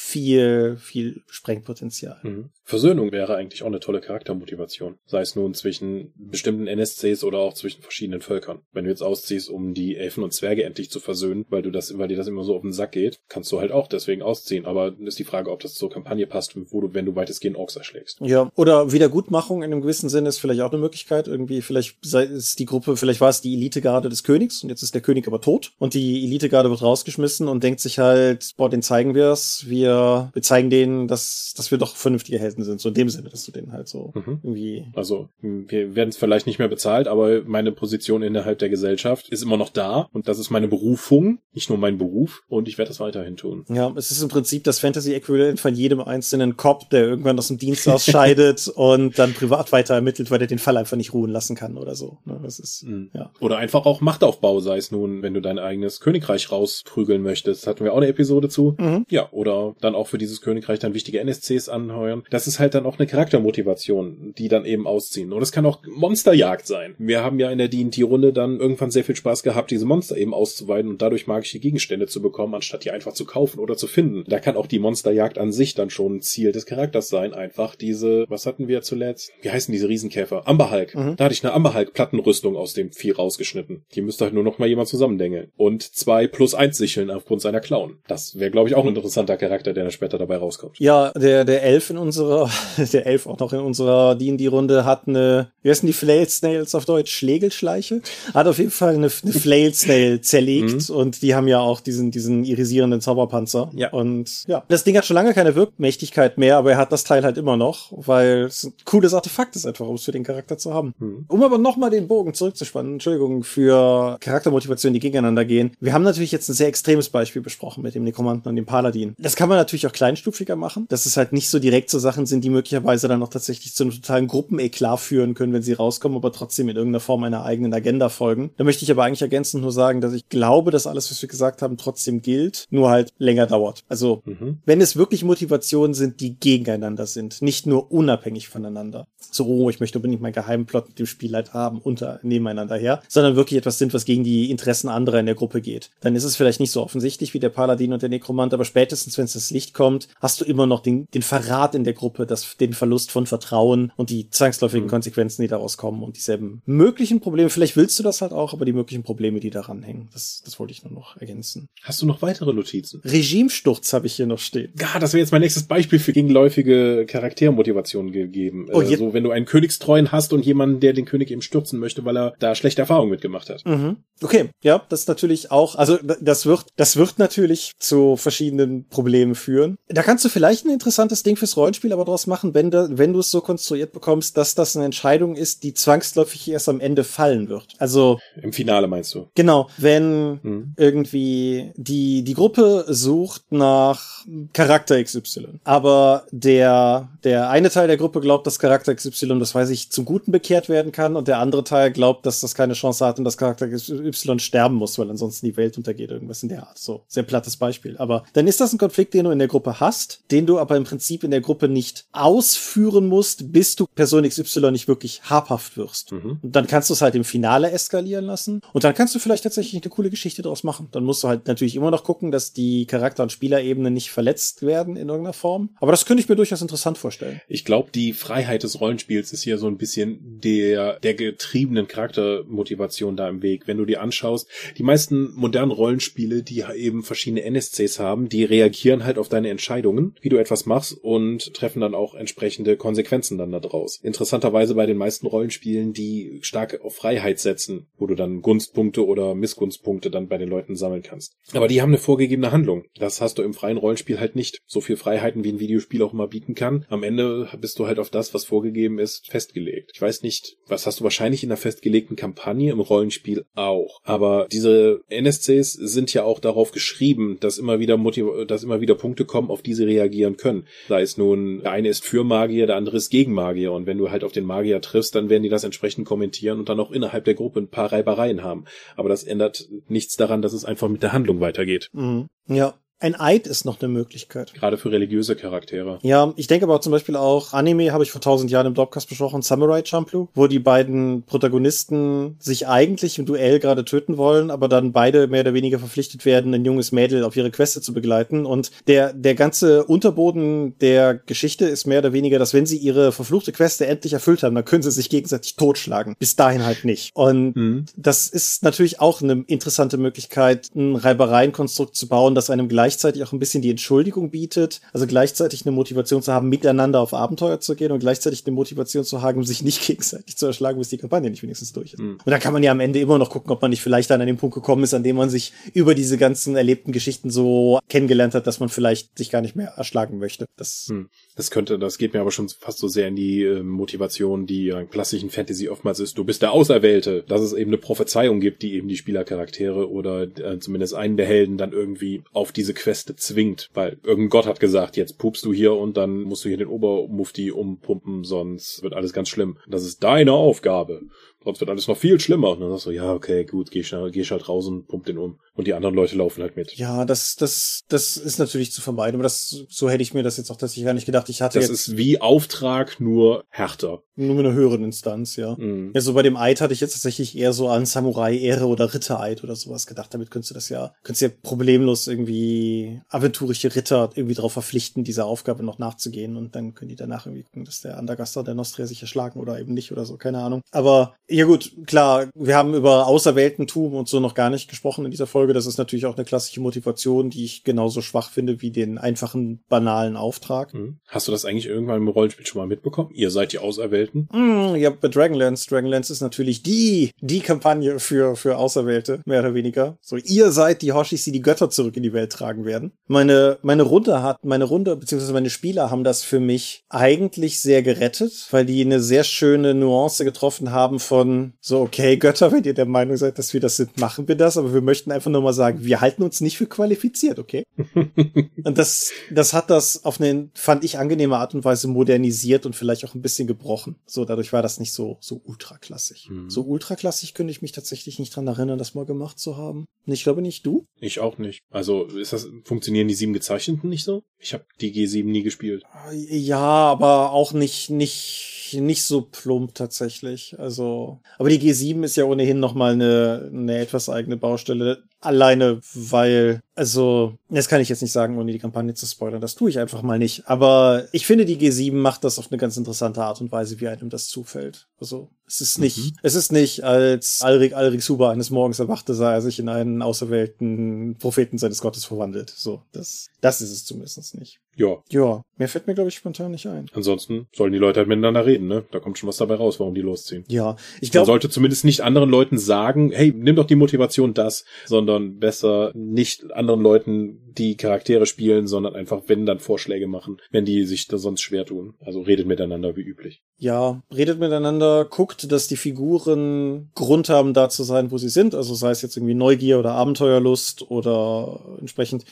viel, viel Sprengpotenzial. Mhm. Versöhnung wäre eigentlich auch eine tolle Charaktermotivation. Sei es nun zwischen bestimmten NSCs oder auch zwischen verschiedenen Völkern. Wenn du jetzt ausziehst, um die Elfen und Zwerge endlich zu versöhnen, weil du das, weil dir das immer so auf den Sack geht, kannst du halt auch deswegen ausziehen. Aber ist die Frage, ob das zur Kampagne passt, wo du, wenn du weitestgehend Orks erschlägst. Ja, oder Wiedergutmachung in einem gewissen Sinne ist vielleicht auch eine Möglichkeit. Irgendwie, vielleicht ist die Gruppe, vielleicht war es die Elitegarde des Königs und jetzt ist der König aber tot und die Elitegarde wird rausgeschmissen und denkt sich halt, boah, den zeigen wir es, wir wir, zeigen denen, dass, dass wir doch vernünftige Helden sind. So in dem Sinne, dass du denen halt so mhm. irgendwie. Also, wir werden es vielleicht nicht mehr bezahlt, aber meine Position innerhalb der Gesellschaft ist immer noch da und das ist meine Berufung, nicht nur mein Beruf und ich werde das weiterhin tun. Ja, es ist im Prinzip das Fantasy-Äquivalent von jedem einzelnen Cop, der irgendwann aus dem Dienst ausscheidet [LAUGHS] und dann privat weiter ermittelt, weil er den Fall einfach nicht ruhen lassen kann oder so. Ne, das ist, mhm. ja. Oder einfach auch Machtaufbau, sei es nun, wenn du dein eigenes Königreich rausprügeln möchtest. Hatten wir auch eine Episode zu. Mhm. Ja, oder dann auch für dieses Königreich dann wichtige NSCs anheuern. Das ist halt dann auch eine Charaktermotivation, die dann eben ausziehen. Und es kann auch Monsterjagd sein. Wir haben ja in der D&D-Runde dann irgendwann sehr viel Spaß gehabt, diese Monster eben auszuweiden und dadurch magische Gegenstände zu bekommen, anstatt die einfach zu kaufen oder zu finden. Da kann auch die Monsterjagd an sich dann schon Ziel des Charakters sein, einfach diese, was hatten wir zuletzt? Wie heißen diese Riesenkäfer? Amberhulk. Mhm. Da hatte ich eine Amberhulk-Plattenrüstung aus dem Vieh rausgeschnitten. Die müsste halt nur noch mal jemand zusammendengeln. Und zwei plus eins Sicheln aufgrund seiner Clown. Das wäre, glaube ich, auch ein interessanter Charakter, der dann später dabei rauskommt. Ja, der, der Elf in unserer, [LAUGHS] der Elf auch noch in unserer D&D-Runde hat eine, wie heißen die Flail Snails auf Deutsch? Schlägelschleiche? Hat auf jeden Fall eine, eine Flail Snail [LAUGHS] zerlegt mhm. und die haben ja auch diesen, diesen irisierenden Zauberpanzer. Ja. Und ja, das Ding hat schon lange keine Wirkmächtigkeit mehr, aber er hat das Teil halt immer noch, weil es ein cooles Artefakt ist einfach, um es für den Charakter zu haben. Mhm. Um aber nochmal den Bogen zurückzuspannen, Entschuldigung, für Charaktermotivationen, die gegeneinander gehen. Wir haben natürlich jetzt ein sehr extremes Beispiel besprochen mit dem Nekromanten und dem Paladin. Das kann man natürlich auch kleinstufiger machen, dass es halt nicht so direkt so Sachen sind, die möglicherweise dann auch tatsächlich zu einem totalen Gruppeneklat führen können, wenn sie rauskommen, aber trotzdem in irgendeiner Form einer eigenen Agenda folgen. Da möchte ich aber eigentlich ergänzend nur sagen, dass ich glaube, dass alles, was wir gesagt haben, trotzdem gilt, nur halt länger dauert. Also, mhm. wenn es wirklich Motivationen sind, die gegeneinander sind, nicht nur unabhängig voneinander. So, oh, ich möchte unbedingt meinen Geheimplot mit dem Spiel halt haben, unter, nebeneinander her, sondern wirklich etwas sind, was gegen die Interessen anderer in der Gruppe geht. Dann ist es vielleicht nicht so offensichtlich wie der Paladin und der Nekromant, aber spätestens, wenn es das Licht kommt, hast du immer noch den, den Verrat in der Gruppe, das, den Verlust von Vertrauen und die zwangsläufigen mhm. Konsequenzen, die daraus kommen und dieselben möglichen Probleme. Vielleicht willst du das halt auch, aber die möglichen Probleme, die daran hängen. Das, das wollte ich nur noch ergänzen. Hast du noch weitere Notizen? Regimesturz habe ich hier noch stehen. Ja, das wäre jetzt mein nächstes Beispiel für gegenläufige Charaktermotivation gegeben. Oh, also, wenn du einen Königstreuen hast und jemanden, der den König eben stürzen möchte, weil er da schlechte Erfahrungen mitgemacht hat. Mhm. Okay, ja, das ist natürlich auch, also das wird, das wird natürlich zu verschiedenen Problemen führen. Da kannst du vielleicht ein interessantes Ding fürs Rollenspiel aber draus machen, wenn du, wenn du es so konstruiert bekommst, dass das eine Entscheidung ist, die zwangsläufig erst am Ende fallen wird. Also. Im Finale meinst du? Genau. Wenn hm. irgendwie die, die Gruppe sucht nach Charakter XY, aber der, der eine Teil der Gruppe glaubt, dass Charakter XY, das weiß ich, zum Guten bekehrt werden kann und der andere Teil glaubt, dass das keine Chance hat und dass Charakter Y sterben muss, weil ansonsten die Welt untergeht, irgendwas in der Art. So, sehr plattes Beispiel. Aber dann ist das ein Konflikt, den du in der Gruppe hast, den du aber im Prinzip in der Gruppe nicht ausführen musst, bis du Person XY nicht wirklich habhaft wirst. Mhm. Und dann kannst du es halt im Finale eskalieren lassen und dann kannst du vielleicht tatsächlich eine coole Geschichte daraus machen. Dann musst du halt natürlich immer noch gucken, dass die Charakter- und Spielerebene nicht verletzt werden in irgendeiner Form. Aber das könnte ich mir durchaus interessant vorstellen. Ich glaube, die Freiheit des Rollenspiels ist hier so ein bisschen der, der getriebenen Charaktermotivation da im Weg. Wenn du dir anschaust, die meisten modernen Rollenspiele, die eben verschiedene NSCs haben, die reagieren halt auf deine Entscheidungen, wie du etwas machst und treffen dann auch entsprechende Konsequenzen dann da draus. Interessanterweise bei den meisten Rollenspielen, die stark auf Freiheit setzen, wo du dann Gunstpunkte oder Missgunstpunkte dann bei den Leuten sammeln kannst. Aber die haben eine vorgegebene Handlung. Das hast du im freien Rollenspiel halt nicht. So viel Freiheiten wie ein Videospiel auch immer bieten kann. Am Ende bist du halt auf das, was vorgegeben ist, festgelegt. Ich weiß nicht, was hast du wahrscheinlich in einer festgelegten Kampagne im Rollenspiel auch. Aber diese NSCs sind ja auch darauf geschrieben, dass immer wieder Motiv dass immer wieder Punkte kommen, auf die sie reagieren können. Sei es nun, der eine ist für Magier, der andere ist gegen Magier. Und wenn du halt auf den Magier triffst, dann werden die das entsprechend kommentieren und dann auch innerhalb der Gruppe ein paar Reibereien haben. Aber das ändert nichts daran, dass es einfach mit der Handlung weitergeht. Mhm. Ja, ein Eid ist noch eine Möglichkeit. Gerade für religiöse Charaktere. Ja, ich denke aber zum Beispiel auch, Anime habe ich vor tausend Jahren im Dropcast besprochen, Samurai Champloo, wo die beiden Protagonisten sich eigentlich im Duell gerade töten wollen, aber dann beide mehr oder weniger verpflichtet werden, ein junges Mädel auf ihre Queste zu begleiten. Und der, der ganze Unterboden der Geschichte ist mehr oder weniger, dass wenn sie ihre verfluchte Queste endlich erfüllt haben, dann können sie sich gegenseitig totschlagen. Bis dahin halt nicht. Und mhm. das ist natürlich auch eine interessante Möglichkeit, ein Reibereienkonstrukt zu bauen, das einem gleich gleichzeitig auch ein bisschen die Entschuldigung bietet, also gleichzeitig eine Motivation zu haben, miteinander auf Abenteuer zu gehen und gleichzeitig eine Motivation zu haben, sich nicht [LAUGHS] gegenseitig zu erschlagen, bis die Kampagne nicht wenigstens durch ist. Mhm. Und da kann man ja am Ende immer noch gucken, ob man nicht vielleicht dann an den Punkt gekommen ist, an dem man sich über diese ganzen erlebten Geschichten so kennengelernt hat, dass man vielleicht sich gar nicht mehr erschlagen möchte. Das, mhm. Das könnte, das geht mir aber schon fast so sehr in die äh, Motivation, die in klassischen Fantasy oftmals ist, du bist der Auserwählte, dass es eben eine Prophezeiung gibt, die eben die Spielercharaktere oder äh, zumindest einen der Helden dann irgendwie auf diese Queste zwingt, weil irgendein Gott hat gesagt, jetzt pupst du hier und dann musst du hier den Obermufti umpumpen, sonst wird alles ganz schlimm. Das ist deine Aufgabe. Sonst wird alles noch viel schlimmer. Und dann sagst du, ja, okay, gut, geh ich, geh ich halt raus und pump den um. Und die anderen Leute laufen halt mit. Ja, das, das, das ist natürlich zu vermeiden, aber das, so hätte ich mir das jetzt auch tatsächlich gar nicht gedacht. Ich hatte Das jetzt ist wie Auftrag, nur härter. nur mit einer höheren Instanz, ja. Mhm. Ja, so bei dem Eid hatte ich jetzt tatsächlich eher so an Samurai-Ehre oder Rittereid oder sowas gedacht. Damit könntest du das ja, könntest du ja problemlos irgendwie aventurische Ritter irgendwie darauf verpflichten, dieser Aufgabe noch nachzugehen und dann können die danach irgendwie gucken, dass der Andergaster der Nostria sich erschlagen oder eben nicht oder so, keine Ahnung. Aber ja gut, klar, wir haben über Auserwähltentum und so noch gar nicht gesprochen in dieser Folge. Das ist natürlich auch eine klassische Motivation, die ich genauso schwach finde wie den einfachen, banalen Auftrag. Mhm. Hast du das eigentlich irgendwann im Rollenspiel schon mal mitbekommen? Ihr seid die Auserwählten? Mm, ja, bei Dragonlance. Dragonlance ist natürlich die, die Kampagne für, für Auserwählte, mehr oder weniger. So, ihr seid die Hoshis, die die Götter zurück in die Welt tragen werden. Meine, meine Runde hat, meine Runde, beziehungsweise meine Spieler haben das für mich eigentlich sehr gerettet, weil die eine sehr schöne Nuance getroffen haben von, so, okay, Götter, wenn ihr der Meinung seid, dass wir das sind, machen wir das, aber wir möchten einfach nur mal sagen, wir halten uns nicht für qualifiziert, okay? [LAUGHS] Und das, das hat das auf eine, fand ich, angenehme Art und Weise modernisiert und vielleicht auch ein bisschen gebrochen. So, dadurch war das nicht so, so ultraklassig. Mhm. So ultraklassig könnte ich mich tatsächlich nicht dran erinnern, das mal gemacht zu haben. Und Ich glaube nicht du. Ich auch nicht. Also ist das, funktionieren die sieben Gezeichneten nicht so? Ich habe die G7 nie gespielt. Ja, aber auch nicht, nicht, nicht so plump tatsächlich. Also, aber die G7 ist ja ohnehin nochmal eine, eine etwas eigene Baustelle. Alleine, weil, also, das kann ich jetzt nicht sagen, ohne die Kampagne zu spoilern. Das tue ich einfach mal nicht. Aber ich finde, die G7 macht das auf eine ganz interessante Art und Weise, wie einem das zufällt. Also, es ist nicht, Mhm. es ist nicht, als Alrik Alrik Suba eines Morgens erwachte, sah er sich in einen auserwählten Propheten seines Gottes verwandelt. So, das, das ist es zumindest nicht. Ja. Ja, mehr fällt mir, glaube ich, spontan nicht ein. Ansonsten sollen die Leute halt miteinander reden, ne? Da kommt schon was dabei raus, warum die losziehen. Ja, ich Man glaube, sollte zumindest nicht anderen Leuten sagen, hey, nimm doch die Motivation das, sondern besser nicht anderen Leuten die Charaktere spielen, sondern einfach, wenn dann Vorschläge machen, wenn die sich da sonst schwer tun. Also redet miteinander wie üblich. Ja, redet miteinander, guckt, dass die Figuren Grund haben, da zu sein, wo sie sind. Also sei es jetzt irgendwie Neugier oder Abenteuerlust oder entsprechend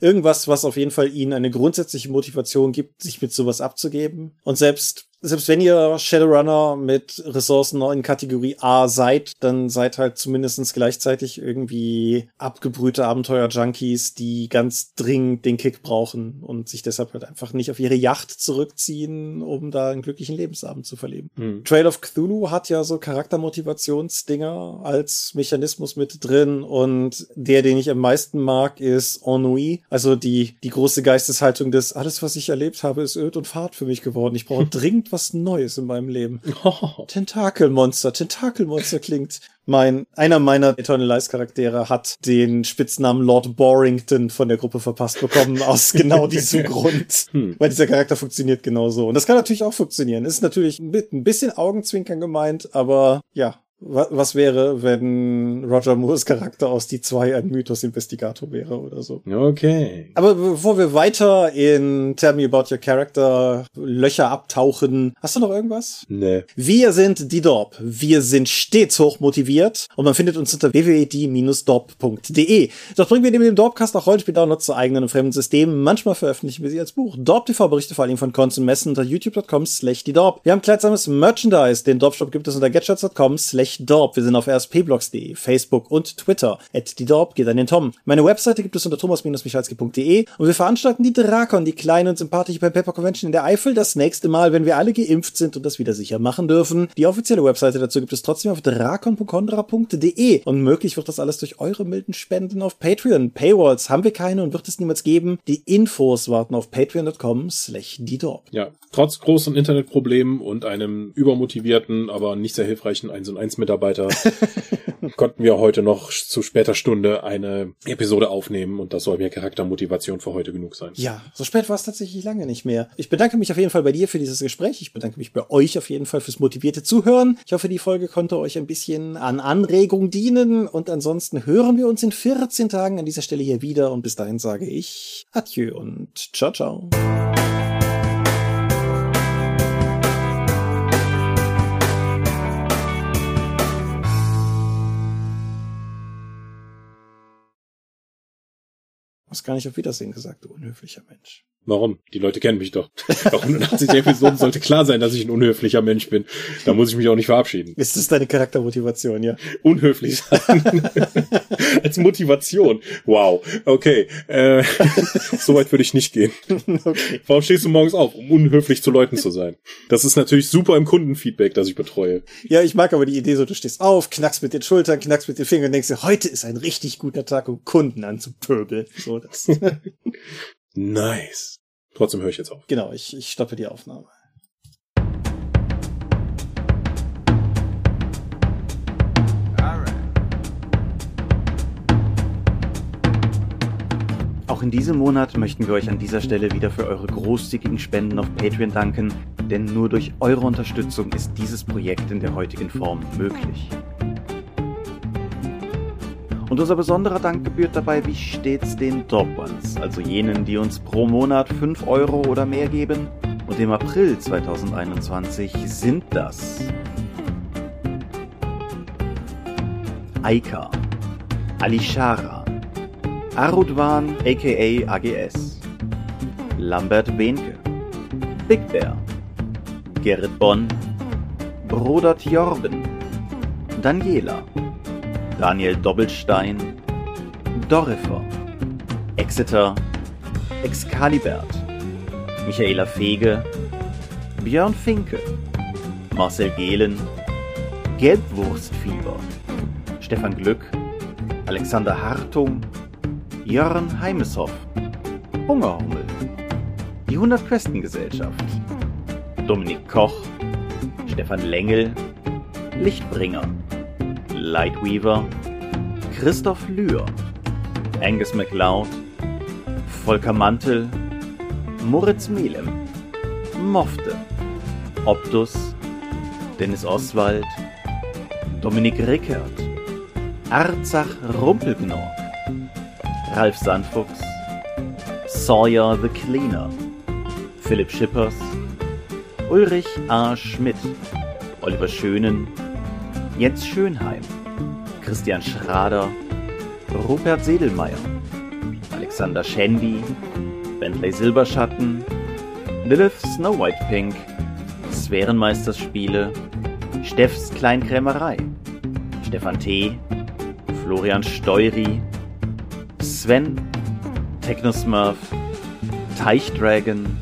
irgendwas, was auf jeden Fall ihnen eine grundsätzliche Motivation gibt, sich mit sowas abzugeben. Und selbst selbst wenn ihr Shadowrunner mit Ressourcen in Kategorie A seid, dann seid halt zumindestens gleichzeitig irgendwie abgebrühte Abenteuer-Junkies, die ganz dringend den Kick brauchen und sich deshalb halt einfach nicht auf ihre Yacht zurückziehen, um da einen glücklichen Lebensabend zu verleben. Hm. Trail of Cthulhu hat ja so Charaktermotivationsdinger als Mechanismus mit drin und der, den ich am meisten mag, ist Ennui. Also die, die große Geisteshaltung des, alles, was ich erlebt habe, ist öd und fad für mich geworden. Ich brauche [LAUGHS] dringend was Neues in meinem Leben. [LAUGHS] Tentakelmonster. Tentakelmonster klingt. Mein, einer meiner Eternal Lies Charaktere hat den Spitznamen Lord Borington von der Gruppe verpasst bekommen, [LAUGHS] aus genau diesem [LAUGHS] Grund. Hm. Weil dieser Charakter funktioniert genauso. Und das kann natürlich auch funktionieren. Ist natürlich mit ein bisschen Augenzwinkern gemeint, aber ja. Wa- Was wäre, wenn Roger Moores Charakter aus die zwei ein Mythos Investigator wäre oder so? Okay. Aber bevor wir weiter in Tell Me About Your Character Löcher abtauchen, hast du noch irgendwas? Ne. Wir sind die Dorp. Wir sind stets hoch motiviert und man findet uns unter www.die-dorp.de. Dort bringen wir neben dem Dorpcast auch Rollenspiel-Downloads zu eigenen und fremden Systemen. Manchmal veröffentlichen wir sie als Buch. Dorp TV berichte vor allem von Cons und Messen unter youtube.com slash die Dorp. Wir haben kleidsames Merchandise. Den Dorp-Shop gibt es unter getshirts.com slash Dorp. Wir sind auf rspblogs.de, Facebook und Twitter. At die Dorp geht an den Tom. Meine Webseite gibt es unter thomas-michalski.de und wir veranstalten die Drakon, die kleine und sympathische Pen Paper Convention in der Eifel, das nächste Mal, wenn wir alle geimpft sind und das wieder sicher machen dürfen. Die offizielle Webseite dazu gibt es trotzdem auf drakon.condra.de und möglich wird das alles durch eure milden Spenden auf Patreon. Paywalls haben wir keine und wird es niemals geben. Die Infos warten auf patreon.com slash. Ja, trotz großen Internetproblemen und einem übermotivierten, aber nicht sehr hilfreichen 1 und 1 Mitarbeiter [LAUGHS] konnten wir heute noch zu später Stunde eine Episode aufnehmen und das soll mir Charaktermotivation für heute genug sein. Ja, so spät war es tatsächlich lange nicht mehr. Ich bedanke mich auf jeden Fall bei dir für dieses Gespräch. Ich bedanke mich bei euch auf jeden Fall fürs motivierte Zuhören. Ich hoffe, die Folge konnte euch ein bisschen an Anregung dienen und ansonsten hören wir uns in 14 Tagen an dieser Stelle hier wieder und bis dahin sage ich Adieu und ciao, ciao. Was gar nicht auf Wiedersehen gesagt, du unhöflicher Mensch. Warum? Die Leute kennen mich doch. [LAUGHS] Nach 180 Episoden sollte klar sein, dass ich ein unhöflicher Mensch bin. Da muss ich mich auch nicht verabschieden. Ist das deine Charaktermotivation, ja? Unhöflich sein. [LAUGHS] Als Motivation. Wow. Okay. Äh, [LAUGHS] so weit würde ich nicht gehen. Okay. Warum stehst du morgens auf? Um unhöflich zu Leuten zu sein. Das ist natürlich super im Kundenfeedback, das ich betreue. Ja, ich mag aber die Idee so, du stehst auf, knackst mit den Schultern, knackst mit den Fingern und denkst dir, heute ist ein richtig guter Tag, um Kunden anzupöbeln. So, das. [LAUGHS] nice. Trotzdem höre ich jetzt auf. Genau, ich, ich stoppe die Aufnahme. Auch in diesem Monat möchten wir euch an dieser Stelle wieder für eure großzügigen Spenden auf Patreon danken, denn nur durch eure Unterstützung ist dieses Projekt in der heutigen Form möglich. Und unser besonderer Dank gebührt dabei wie stets den Top also jenen, die uns pro Monat 5 Euro oder mehr geben. Und im April 2021 sind das Aika, Alishara, Arudwan aka AGS, Lambert Behnke, Big Bear, Gerrit Bonn, Brodert Jorben, Daniela, Daniel Doppelstein, Dorifer, Exeter, Excalibert, Michaela Fege, Björn Finke, Marcel Gehlen, Gelbwurstfieber, Stefan Glück, Alexander Hartung, Jörn Heimeshoff, Hungerhummel, die 100 Questengesellschaft, Dominik Koch, Stefan Lengel, Lichtbringer, Lightweaver, Christoph Lühr, Angus MacLeod, Volker Mantel, Moritz Melem, Mofte, Optus, Dennis Oswald, Dominik Rickert, Arzach Rumpelknorr, Ralf Sandfuchs, Sawyer the Cleaner, Philipp Schippers, Ulrich A. Schmidt, Oliver Schönen, Jens Schönheim, Christian Schrader, Rupert Sedelmeier, Alexander Schendi, Bentley Silberschatten, Lilith Snow White Pink, Sphärenmeisterspiele, Steffs Kleinkrämerei, Stefan T., Florian Steury, Sven, Technosmurf, Teichdragon,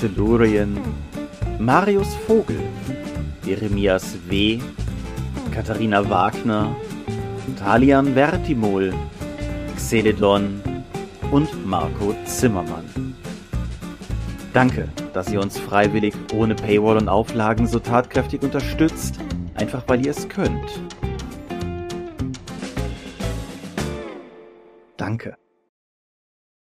Tellurien, Marius Vogel, Jeremias W., Katharina Wagner, Talian Vertimol, Xeledon und Marco Zimmermann. Danke, dass ihr uns freiwillig ohne Paywall und Auflagen so tatkräftig unterstützt, einfach weil ihr es könnt. Danke.